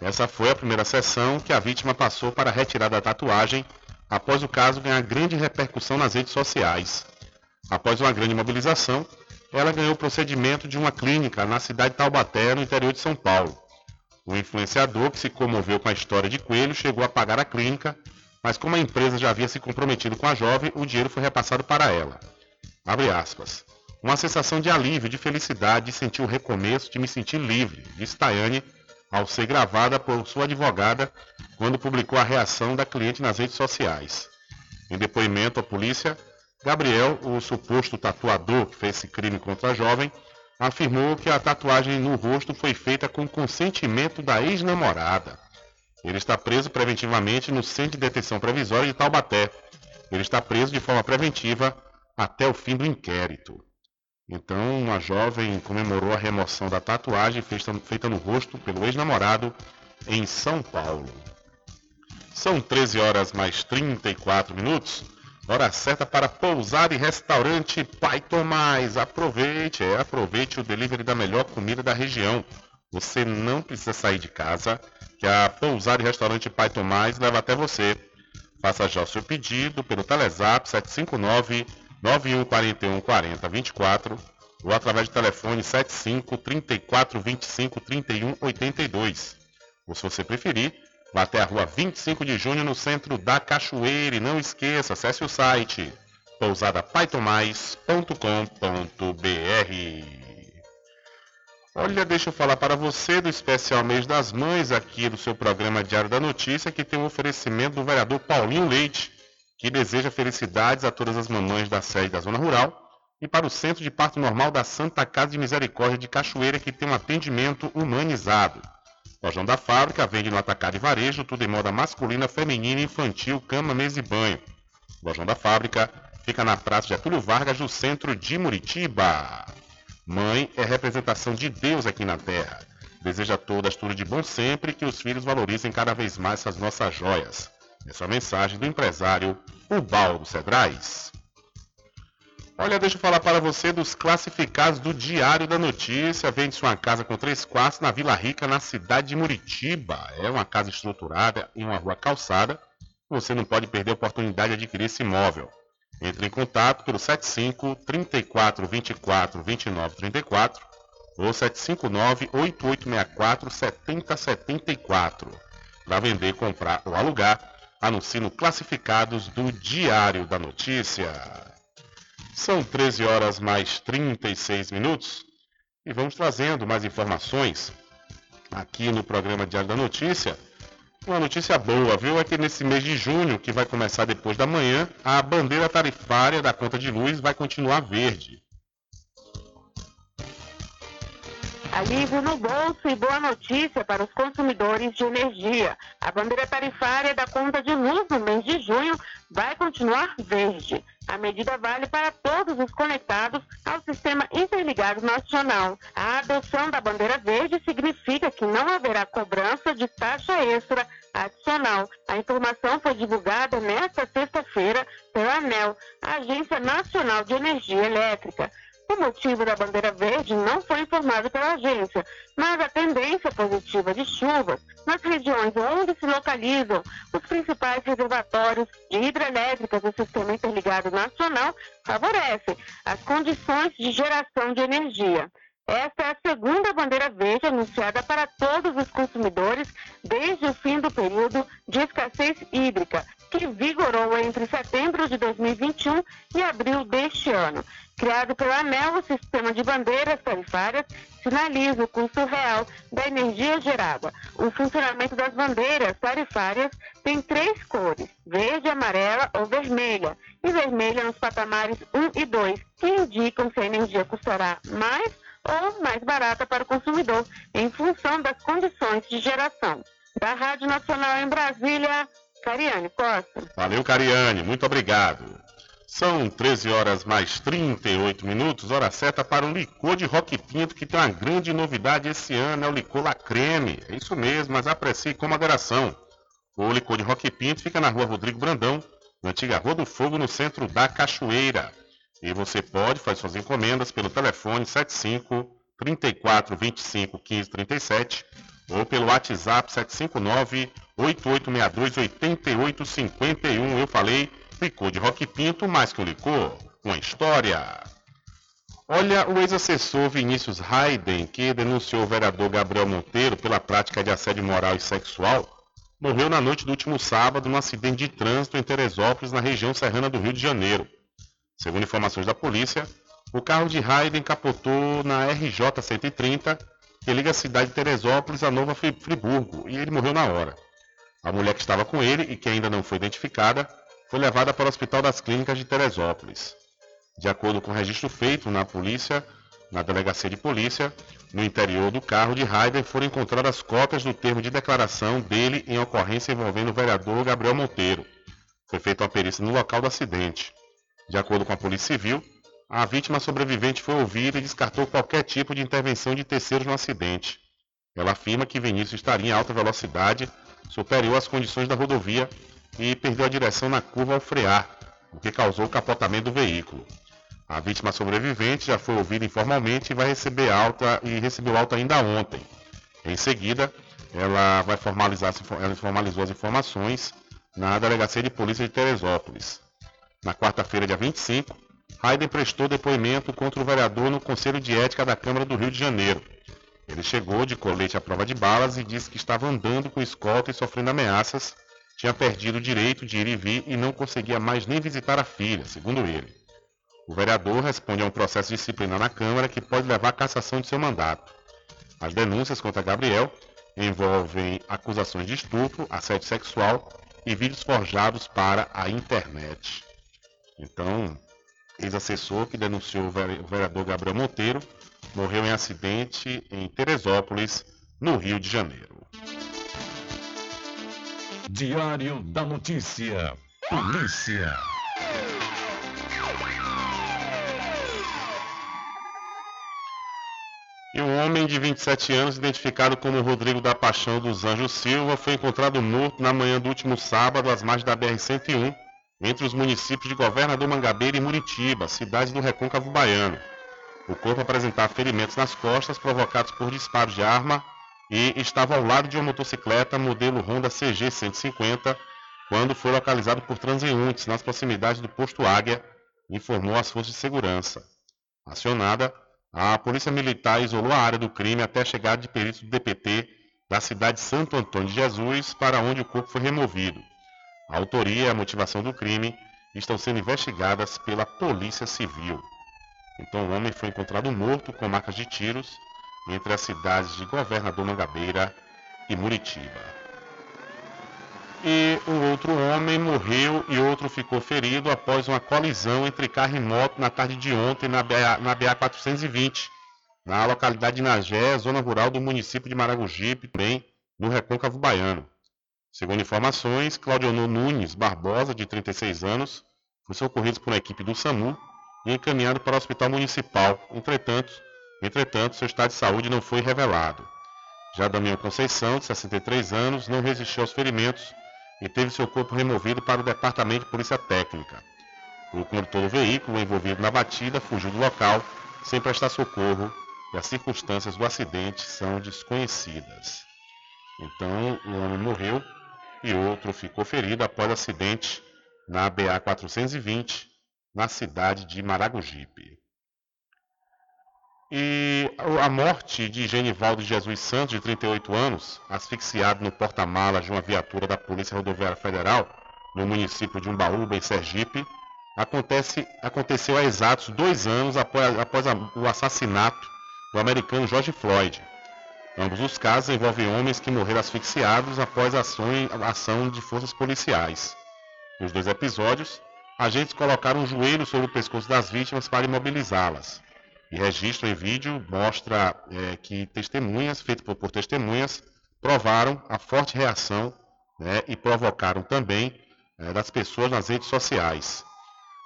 A: Essa foi a primeira sessão que a vítima passou para retirar da tatuagem após o caso ganhar grande repercussão nas redes sociais. Após uma grande mobilização, ela ganhou o procedimento de uma clínica na cidade de Taubaté, no interior de São Paulo. O influenciador, que se comoveu com a história de Coelho, chegou a pagar a clínica, mas como a empresa já havia se comprometido com a jovem, o dinheiro foi repassado para ela. Abre aspas. Uma sensação de alívio, de felicidade, de sentir o recomeço, de me sentir livre, disse Tayane ao ser gravada por sua advogada quando publicou a reação da cliente nas redes sociais. Em depoimento à polícia, Gabriel, o suposto tatuador que fez esse crime contra a jovem, afirmou que a tatuagem no rosto foi feita com consentimento da ex-namorada. Ele está preso preventivamente no Centro de Detenção Provisória de Taubaté. Ele está preso de forma preventiva até o fim do inquérito. Então, uma jovem comemorou a remoção da tatuagem feita no rosto pelo ex-namorado em São Paulo. São 13 horas mais 34 minutos. Hora certa para pousar e restaurante Pai Tomás. Aproveite, é, aproveite o delivery da melhor comida da região. Você não precisa sair de casa, que a pousar e restaurante Pai Tomás leva até você. Faça já o seu pedido pelo Telezap 759 9141 40 24 ou através do telefone 75 34 25 31 82. Ou se você preferir, vá até a rua 25 de junho no centro da Cachoeira e não esqueça, acesse o site pousadapaitomais.com.br. Olha, deixa eu falar para você do especial mês das mães aqui do seu programa Diário da Notícia, que tem um oferecimento do vereador Paulinho Leite que deseja felicidades a todas as mamães da sede da Zona Rural e para o Centro de Parto Normal da Santa Casa de Misericórdia de Cachoeira, que tem um atendimento humanizado. Lojão da Fábrica vende no atacado e varejo tudo em moda masculina, feminina, infantil, cama, mesa e banho. Lojão da Fábrica fica na Praça de Atúlio Vargas, no centro de Muritiba. Mãe é representação de Deus aqui na Terra. Deseja a todas tudo de bom sempre e que os filhos valorizem cada vez mais essas nossas joias. Essa é a mensagem do empresário Ubaldo Cedrais. Olha, deixa eu falar para você dos classificados do Diário da Notícia. Vende-se uma casa com três quartos na Vila Rica, na cidade de Muritiba. É uma casa estruturada em uma rua calçada. Você não pode perder a oportunidade de adquirir esse imóvel. Entre em contato pelo 75 34 24 29 34 ou 759 8864 7074. Para vender, comprar ou alugar, anuncie Classificados do Diário da Notícia. São 13 horas mais 36 minutos e vamos trazendo mais informações aqui no programa Diário da Notícia. Uma notícia boa, viu? É que nesse mês de junho, que vai começar depois da manhã, a bandeira tarifária da conta de luz vai continuar verde.
U: Alívio no bolso e boa notícia para os consumidores de energia. A bandeira tarifária da conta de luz no mês de junho vai continuar verde. A medida vale para todos os conectados ao Sistema Interligado Nacional. A adoção da bandeira verde significa que não haverá cobrança de taxa extra adicional. A informação foi divulgada nesta sexta-feira pela ANEL, Agência Nacional de Energia Elétrica. O motivo da bandeira verde não foi informado pela agência, mas a tendência positiva de chuvas nas regiões onde se localizam os principais reservatórios de hidrelétricas do Sistema Interligado Nacional favorece as condições de geração de energia. Esta é a segunda bandeira verde anunciada para todos os consumidores desde o fim do período de escassez hídrica, que vigorou entre setembro de 2021 e abril deste ano. Criado pela ANEL, o sistema de bandeiras tarifárias sinaliza o custo real da energia gerada. O funcionamento das bandeiras tarifárias tem três cores, verde, amarela ou vermelha, e vermelha nos patamares 1 e 2, que indicam se a energia custará mais ou mais barata para o consumidor, em função das condições de geração. Da Rádio Nacional em Brasília, Cariane Costa.
A: Valeu, Cariane, muito obrigado. São 13 horas mais 38 minutos, hora certa para o licor de Rock Pinto, que tem uma grande novidade esse ano, é o licor La Creme. É isso mesmo, mas aprecie com moderação. O licor de Rock Pinto fica na rua Rodrigo Brandão, na antiga Rua do Fogo, no centro da Cachoeira. E você pode fazer suas encomendas pelo telefone 75 34 25 15 37 ou pelo WhatsApp 759 8862 8851. Eu falei licor de Rock Pinto, mais que um licor, uma história. Olha, o ex-assessor Vinícius Hayden, que denunciou o vereador Gabriel Monteiro pela prática de assédio moral e sexual, morreu na noite do último sábado num acidente de trânsito em Teresópolis, na região serrana do Rio de Janeiro. Segundo informações da polícia, o carro de Hayden capotou na RJ 130, que liga a cidade de Teresópolis a Nova Friburgo, e ele morreu na hora. A mulher que estava com ele e que ainda não foi identificada foi levada para o Hospital das Clínicas de Teresópolis. De acordo com o registro feito na polícia, na delegacia de polícia, no interior do carro de Hayden foram encontradas cópias do termo de declaração dele em ocorrência envolvendo o vereador Gabriel Monteiro. Foi feita uma perícia no local do acidente. De acordo com a Polícia Civil, a vítima sobrevivente foi ouvida e descartou qualquer tipo de intervenção de terceiros no acidente. Ela afirma que Vinícius estaria em alta velocidade, superior às condições da rodovia e perdeu a direção na curva ao frear, o que causou o capotamento do veículo. A vítima sobrevivente já foi ouvida informalmente e vai receber alta e recebeu alta ainda ontem. Em seguida, ela vai formalizar, ela formalizou as informações na Delegacia de Polícia de Teresópolis. Na quarta-feira, dia 25, Hayden prestou depoimento contra o vereador no Conselho de Ética da Câmara do Rio de Janeiro. Ele chegou de colete à prova de balas e disse que estava andando com escolta e sofrendo ameaças tinha perdido o direito de ir e vir e não conseguia mais nem visitar a filha, segundo ele. O vereador responde a um processo disciplinar na Câmara que pode levar à cassação de seu mandato. As denúncias contra Gabriel envolvem acusações de estupro, assédio sexual e vídeos forjados para a internet. Então, ex-assessor que denunciou o vereador Gabriel Monteiro morreu em acidente em Teresópolis, no Rio de Janeiro.
B: Diário da Notícia. Polícia.
A: E um homem de 27 anos, identificado como Rodrigo da Paixão dos Anjos Silva, foi encontrado morto na manhã do último sábado, às margens da BR-101, entre os municípios de Governador Mangabeira e Muritiba, cidades do Recôncavo Baiano. O corpo apresentava ferimentos nas costas provocados por disparos de arma e estava ao lado de uma motocicleta modelo Honda CG 150 quando foi localizado por transeuntes nas proximidades do posto Águia, informou as forças de segurança. Acionada, a Polícia Militar isolou a área do crime até a chegada de peritos do DPT da cidade de Santo Antônio de Jesus, para onde o corpo foi removido. A autoria e a motivação do crime estão sendo investigadas pela Polícia Civil. Então o homem foi encontrado morto com marcas de tiros entre as cidades de Governador Mangabeira e Muritiba. E o outro homem morreu e outro ficou ferido após uma colisão entre carro e moto na tarde de ontem na BA, na BA 420, na localidade de Nagé, zona rural do município de Maragogipe, também no Recôncavo Baiano. Segundo informações, Claudionor Nunes Barbosa, de 36 anos, foi socorrido por uma equipe do SAMU e encaminhado para o hospital municipal. Entretanto, entretanto, seu estado de saúde não foi revelado. Já Damião Conceição, de 63 anos, não resistiu aos ferimentos e teve seu corpo removido para o Departamento de Polícia Técnica. O condutor do veículo envolvido na batida fugiu do local sem prestar socorro e as circunstâncias do acidente são desconhecidas. Então, o homem morreu e outro ficou ferido após acidente na BA 420, na cidade de Maragogipe. E a morte de Genivaldo Jesus Santos, de 38 anos, asfixiado no porta-malas de uma viatura da Polícia Rodoviária Federal, no município de Umbaúba, em Sergipe, acontece, aconteceu há exatos dois anos após, após a, o assassinato do americano George Floyd. Ambos os casos envolvem homens que morreram asfixiados após ação de forças policiais. Nos dois episódios, agentes colocaram um joelho sobre o pescoço das vítimas para imobilizá-las. E registro em vídeo mostra é, que testemunhas, feitas por, por, testemunhas, provaram a forte reação né, e provocaram também é, das pessoas nas redes sociais.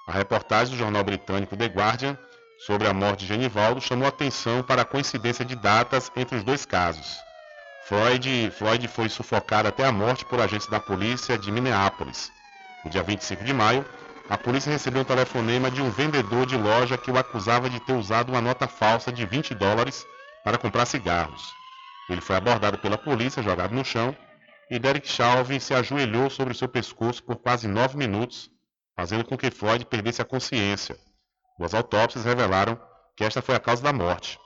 A: A reportagem do jornal britânico The Guardian sobre a morte de Genivaldo chamou atenção para a coincidência de datas entre os dois casos. Floyd, Floyd foi sufocado até a morte por agentes da polícia de Minneapolis. No dia 25 de maio, a polícia recebeu um telefonema de um vendedor de loja que o acusava de ter usado uma nota falsa de 20 dólares para comprar cigarros. Ele foi abordado pela polícia, jogado no chão, e Derek Chauvin se ajoelhou sobre seu pescoço por quase nove minutos, fazendo com que Floyd perdesse a consciência. As autópsias revelaram que esta foi a causa da morte.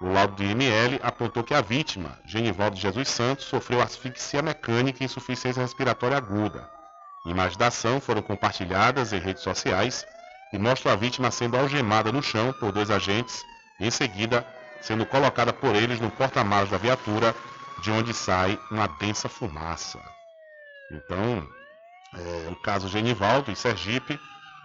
A: O laudo de IML apontou que a vítima, Genivaldo Jesus Santos, sofreu asfixia mecânica e insuficiência respiratória aguda. Imagens da ação foram compartilhadas em redes sociais e mostram a vítima sendo algemada no chão por dois agentes em seguida, sendo colocada por eles no porta-malas da viatura, de onde sai uma densa fumaça. Então, é, o caso Genivaldo, em Sergipe,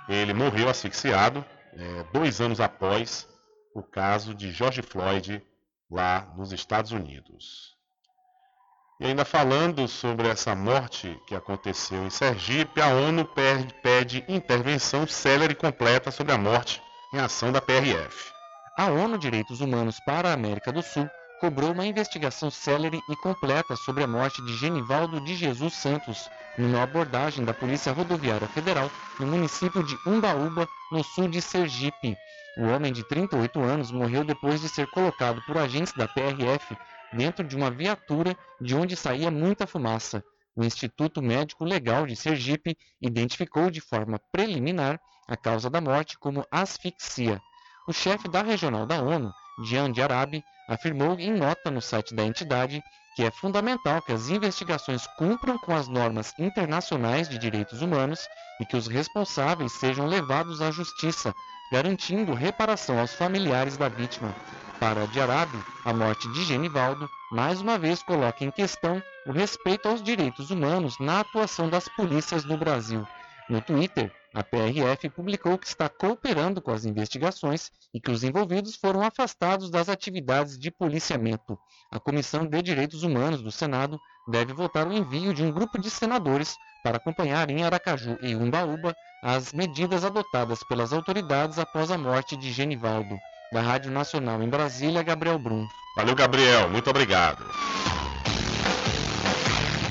A: ele morreu asfixiado é, dois anos após o caso de George Floyd lá nos Estados Unidos. E ainda falando sobre essa morte que aconteceu em Sergipe, a ONU pede intervenção célere e completa sobre a morte em ação da PRF.
V: A ONU Direitos Humanos para a América do Sul cobrou uma investigação célere e completa sobre a morte de Genivaldo de Jesus Santos, numa abordagem da Polícia Rodoviária Federal no município de Umbaúba, no sul de Sergipe. O homem de 38 anos morreu depois de ser colocado por agentes da PRF dentro de uma viatura de onde saía muita fumaça. O Instituto Médico Legal de Sergipe identificou de forma preliminar a causa da morte como asfixia. O chefe da regional da ONU, Dian Arabi, afirmou em nota no site da entidade que é fundamental que as investigações cumpram com as normas internacionais de direitos humanos e que os responsáveis sejam levados à justiça, garantindo reparação aos familiares da vítima. Para Diarabi, a morte de Genivaldo mais uma vez coloca em questão o respeito aos direitos humanos na atuação das polícias no Brasil. No Twitter, a PRF publicou que está cooperando com as investigações e que os envolvidos foram afastados das atividades de policiamento. A Comissão de Direitos Humanos do Senado deve votar o envio de um grupo de senadores para acompanhar em Aracaju e Umbaúba as medidas adotadas pelas autoridades após a morte de Genivaldo. Da Rádio Nacional em Brasília, Gabriel Brum.
A: Valeu, Gabriel. Muito obrigado.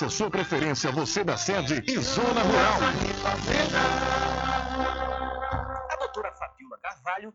B: a sua preferência, você da sede e zona rural.
E: A doutora Fabiola Carvalho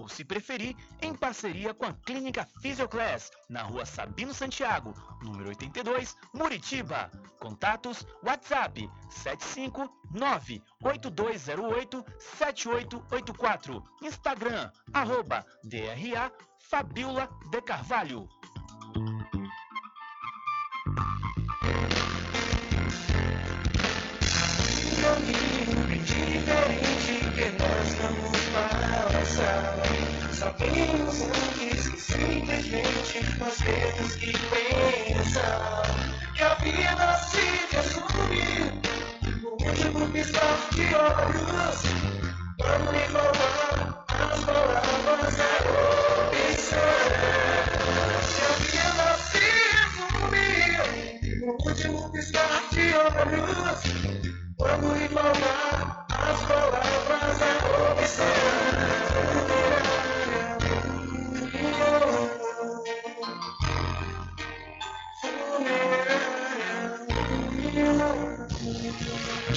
E: ou se preferir, em parceria com a Clínica Physioclass, na rua Sabino Santiago, número 82, Muritiba. Contatos WhatsApp 759-8208-7884. Instagram, arroba DRA Fabiola de Carvalho.
I: Passar. Sabemos antes que simplesmente nós temos que pensar que a vida se resume no último piscar de olhos. Quando me roubar as palavras é opção. Que a vida se resume no último piscar de olhos. Quando igualar as palavras é opção.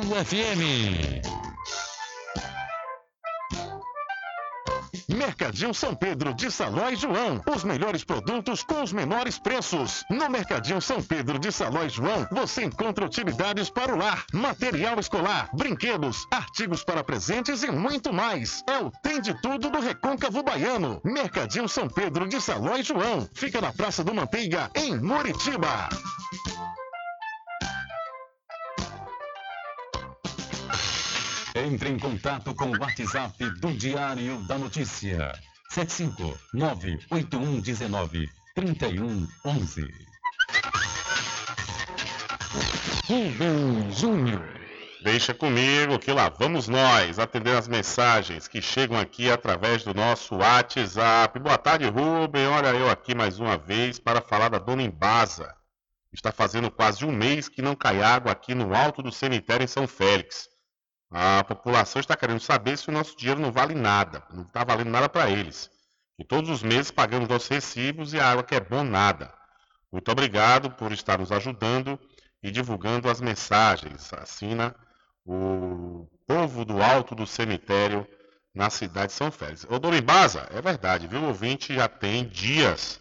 B: FM. Mercadinho São Pedro de Saló e João. Os melhores produtos com os menores preços. No Mercadinho São Pedro de Saló e João, você encontra utilidades para o lar, material escolar, brinquedos, artigos para presentes e muito mais. É o Tem de Tudo do Recôncavo Baiano. Mercadinho São Pedro de Saló e João. Fica na Praça do Manteiga, em Muritiba. Entre em contato com o WhatsApp do Diário da Notícia. 759-8119-3111. Rubem Júnior.
A: Deixa comigo que lá vamos nós atender as mensagens que chegam aqui através do nosso WhatsApp. Boa tarde, Rubem. Olha eu aqui mais uma vez para falar da Dona Embasa. Está fazendo quase um mês que não cai água aqui no alto do cemitério em São Félix. A população está querendo saber se o nosso dinheiro não vale nada, não está valendo nada para eles. E todos os meses pagamos nossos recibos e a água que é bom nada. Muito obrigado por estar nos ajudando e divulgando as mensagens. Assina o povo do alto do cemitério na cidade de São Félix. Ô, Dona Embasa, é verdade, viu? O ouvinte já tem dias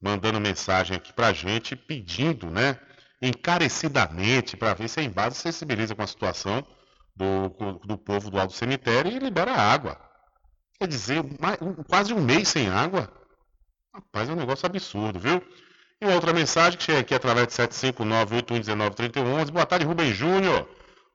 A: mandando mensagem aqui pra gente, pedindo, né, encarecidamente, para ver se a Embasa se sensibiliza com a situação do, do povo do Alto Cemitério e libera água. Quer dizer, mais, quase um mês sem água. Rapaz, é um negócio absurdo, viu? E uma outra mensagem que chega aqui através de 759-8119-3111. Boa tarde, Rubem Júnior.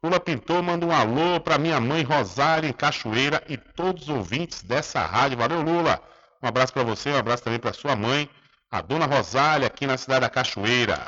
A: Lula Pintor manda um alô para minha mãe Rosário em Cachoeira e todos os ouvintes dessa rádio. Valeu, Lula. Um abraço para você, um abraço também para sua mãe, a dona Rosália, aqui na cidade da Cachoeira.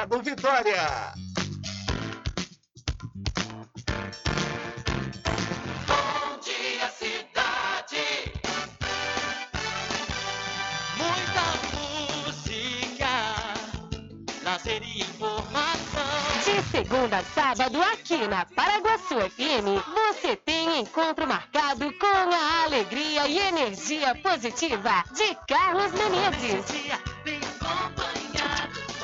N: Vitória.
W: Bom dia, cidade. Muita música, lazer e informação.
M: De segunda a sábado, aqui na Paraguaçu FM, você tem encontro marcado com a alegria e energia positiva de Carlos Menezes.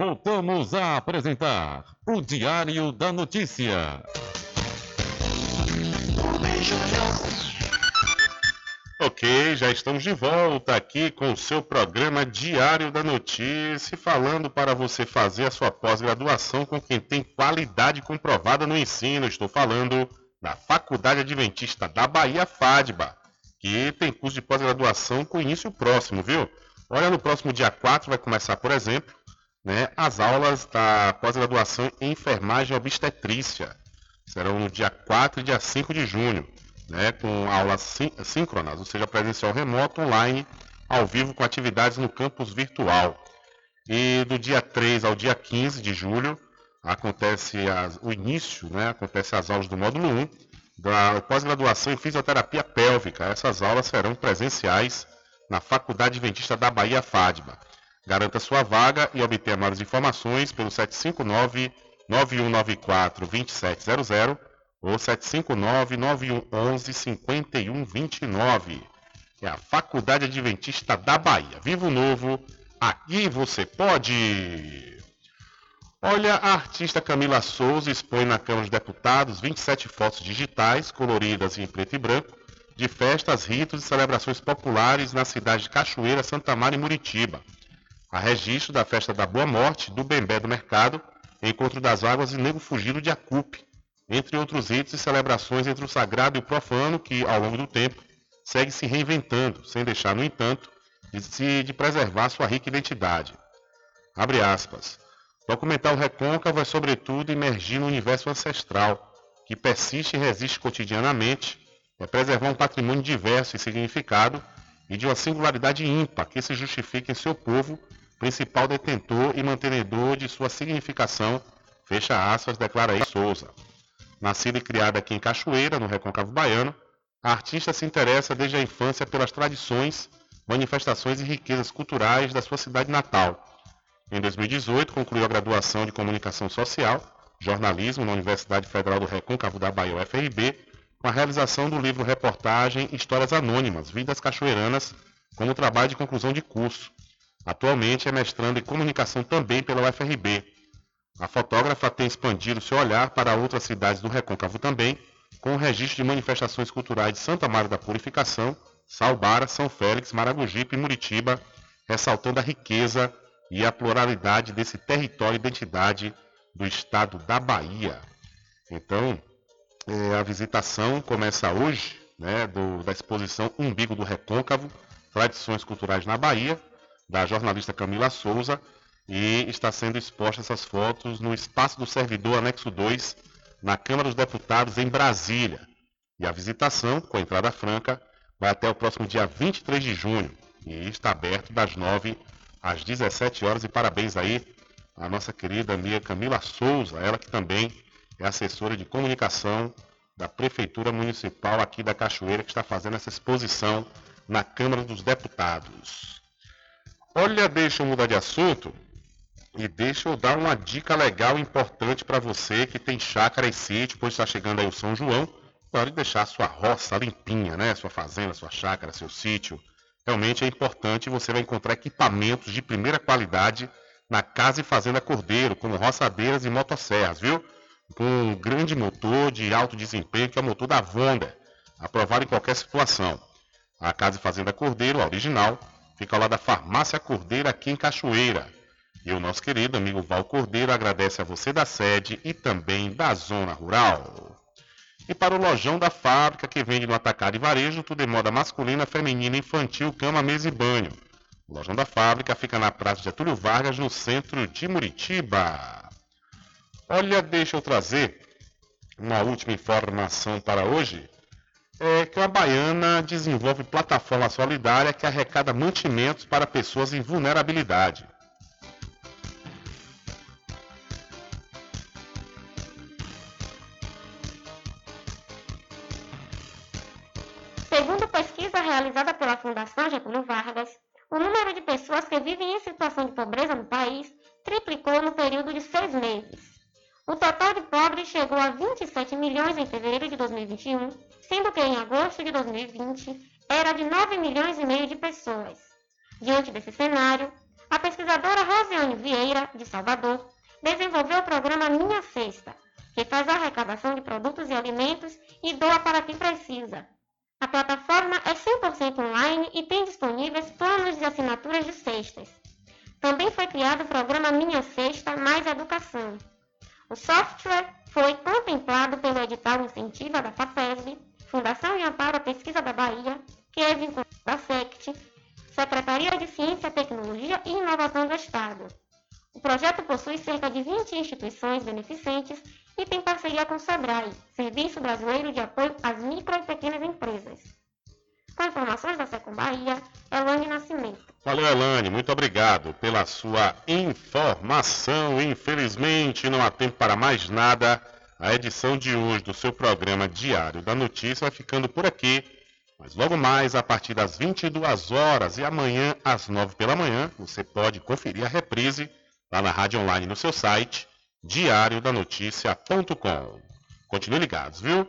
P: Voltamos a apresentar o Diário da Notícia.
A: Ok, já estamos de volta aqui com o seu programa Diário da Notícia, falando para você fazer a sua pós-graduação com quem tem qualidade comprovada no ensino. Estou falando da Faculdade Adventista da Bahia FADBA, que tem curso de pós-graduação com início próximo, viu? Olha, no próximo dia 4 vai começar, por exemplo, né, as aulas da pós-graduação em enfermagem e obstetrícia. Serão no dia 4 e dia 5 de junho, né, com aulas sí- síncronas, ou seja, presencial remoto, online, ao vivo, com atividades no campus virtual. E do dia 3 ao dia 15 de julho, acontece as- o início, né, acontece as aulas do módulo 1 da pós-graduação em fisioterapia pélvica. Essas aulas serão presenciais na Faculdade Adventista da Bahia FADBA. Garanta sua vaga e obtenha mais informações pelo 759-9194-2700 ou 759-9111-5129. É a Faculdade Adventista da Bahia. Vivo Novo, aqui você pode! Olha, a artista Camila Souza expõe na Câmara dos Deputados 27 fotos digitais, coloridas em preto e branco, de festas, ritos e celebrações populares na cidade de Cachoeira, Santa Maria e Muritiba. A registro da festa da Boa Morte, do Bembé do Mercado, Encontro das Águas e Nego Fugido de Acupe, entre outros ritos e celebrações entre o sagrado e o profano que, ao longo do tempo, segue se reinventando, sem deixar, no entanto, de, se, de preservar sua rica identidade. Abre aspas. Documentar o recôncavo é, sobretudo, emergir no universo ancestral, que persiste e resiste cotidianamente, é preservar um patrimônio diverso e significado e de uma singularidade ímpar que se justifique em seu povo, principal detentor e mantenedor de sua significação, fecha aspas, declara aí Souza. Nascida e criada aqui em Cachoeira, no Recôncavo Baiano, a artista se interessa desde a infância pelas tradições, manifestações e riquezas culturais da sua cidade natal. Em 2018, concluiu a graduação de Comunicação Social, Jornalismo na Universidade Federal do Recôncavo da Bahia, UFRB, com a realização do livro reportagem Histórias Anônimas, Vidas Cachoeiranas, como trabalho de conclusão de curso. Atualmente é mestrando em comunicação também pela UFRB. A fotógrafa tem expandido seu olhar para outras cidades do Recôncavo também, com o registro de manifestações culturais de Santa Maria da Purificação, Salbara, São Félix, Maragogipe e Muritiba, ressaltando a riqueza e a pluralidade desse território e identidade do estado da Bahia. Então, é, a visitação começa hoje, né, do, da exposição Umbigo do Recôncavo, Tradições Culturais na Bahia, da jornalista Camila Souza, e está sendo exposta essas fotos no espaço do servidor anexo 2, na Câmara dos Deputados, em Brasília. E a visitação, com entrada franca, vai até o próximo dia 23 de junho e está aberto das 9 às 17 horas. E parabéns aí à nossa querida amiga Camila Souza, ela que também é assessora de comunicação da Prefeitura Municipal aqui da Cachoeira, que está fazendo essa exposição na Câmara dos Deputados. Olha, deixa eu mudar de assunto e deixa eu dar uma dica legal e importante para você que tem chácara e sítio, pois está chegando aí o São João. De deixar a sua roça limpinha, né? Sua fazenda, sua chácara, seu sítio. Realmente é importante você vai encontrar equipamentos de primeira qualidade na Casa e Fazenda Cordeiro, como roçadeiras e motosserras, viu? com um grande motor de alto desempenho, que é o motor da Vonda, aprovado em qualquer situação. A Casa e Fazenda Cordeiro, a original, fica lado da Farmácia Cordeiro, aqui em Cachoeira. E o nosso querido amigo Val Cordeiro agradece a você da sede e também da zona rural. E para o lojão da fábrica, que vende no atacado e varejo, tudo em moda masculina, feminina, infantil, cama, mesa e banho. O lojão da fábrica fica na Praça de Getúlio Vargas, no centro de Muritiba. Olha, deixa eu trazer uma última informação para hoje. É que a Baiana desenvolve plataforma solidária que arrecada mantimentos para pessoas em vulnerabilidade.
M: Segundo pesquisa realizada pela Fundação Getúlio Vargas, o número de pessoas que vivem em situação de pobreza no país triplicou no período de seis meses. O total de pobres chegou a 27 milhões em fevereiro de 2021, sendo que em agosto de 2020 era de 9 milhões e meio de pessoas. Diante desse cenário, a pesquisadora Rosiane Vieira, de Salvador, desenvolveu o programa Minha Cesta, que faz a arrecadação de produtos e alimentos e doa para quem precisa. A plataforma é 100% online e tem disponíveis planos de assinaturas de cestas. Também foi criado o programa Minha Cesta Mais Educação, o software foi contemplado pelo edital Incentiva da FAPESB, Fundação em Amparo à Pesquisa da Bahia, que é vinculada à SECT, Secretaria de Ciência, Tecnologia e Inovação do Estado. O projeto possui cerca de 20 instituições beneficentes e tem parceria com o SEBRAE, Serviço Brasileiro de Apoio às Micro e Pequenas Empresas. Com informações da Secom Bahia, Elane Nascimento.
A: Valeu, Elane, muito obrigado pela sua informação. Infelizmente, não há tempo para mais nada. A edição de hoje do seu programa Diário da Notícia vai ficando por aqui. Mas logo mais, a partir das 22 horas e amanhã às 9 pela manhã, você pode conferir a reprise lá na rádio online no seu site diariodanoticia.com. Continue ligados, viu?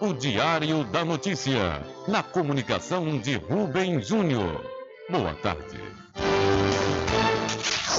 P: o Diário da Notícia, na comunicação de Rubem Júnior. Boa tarde.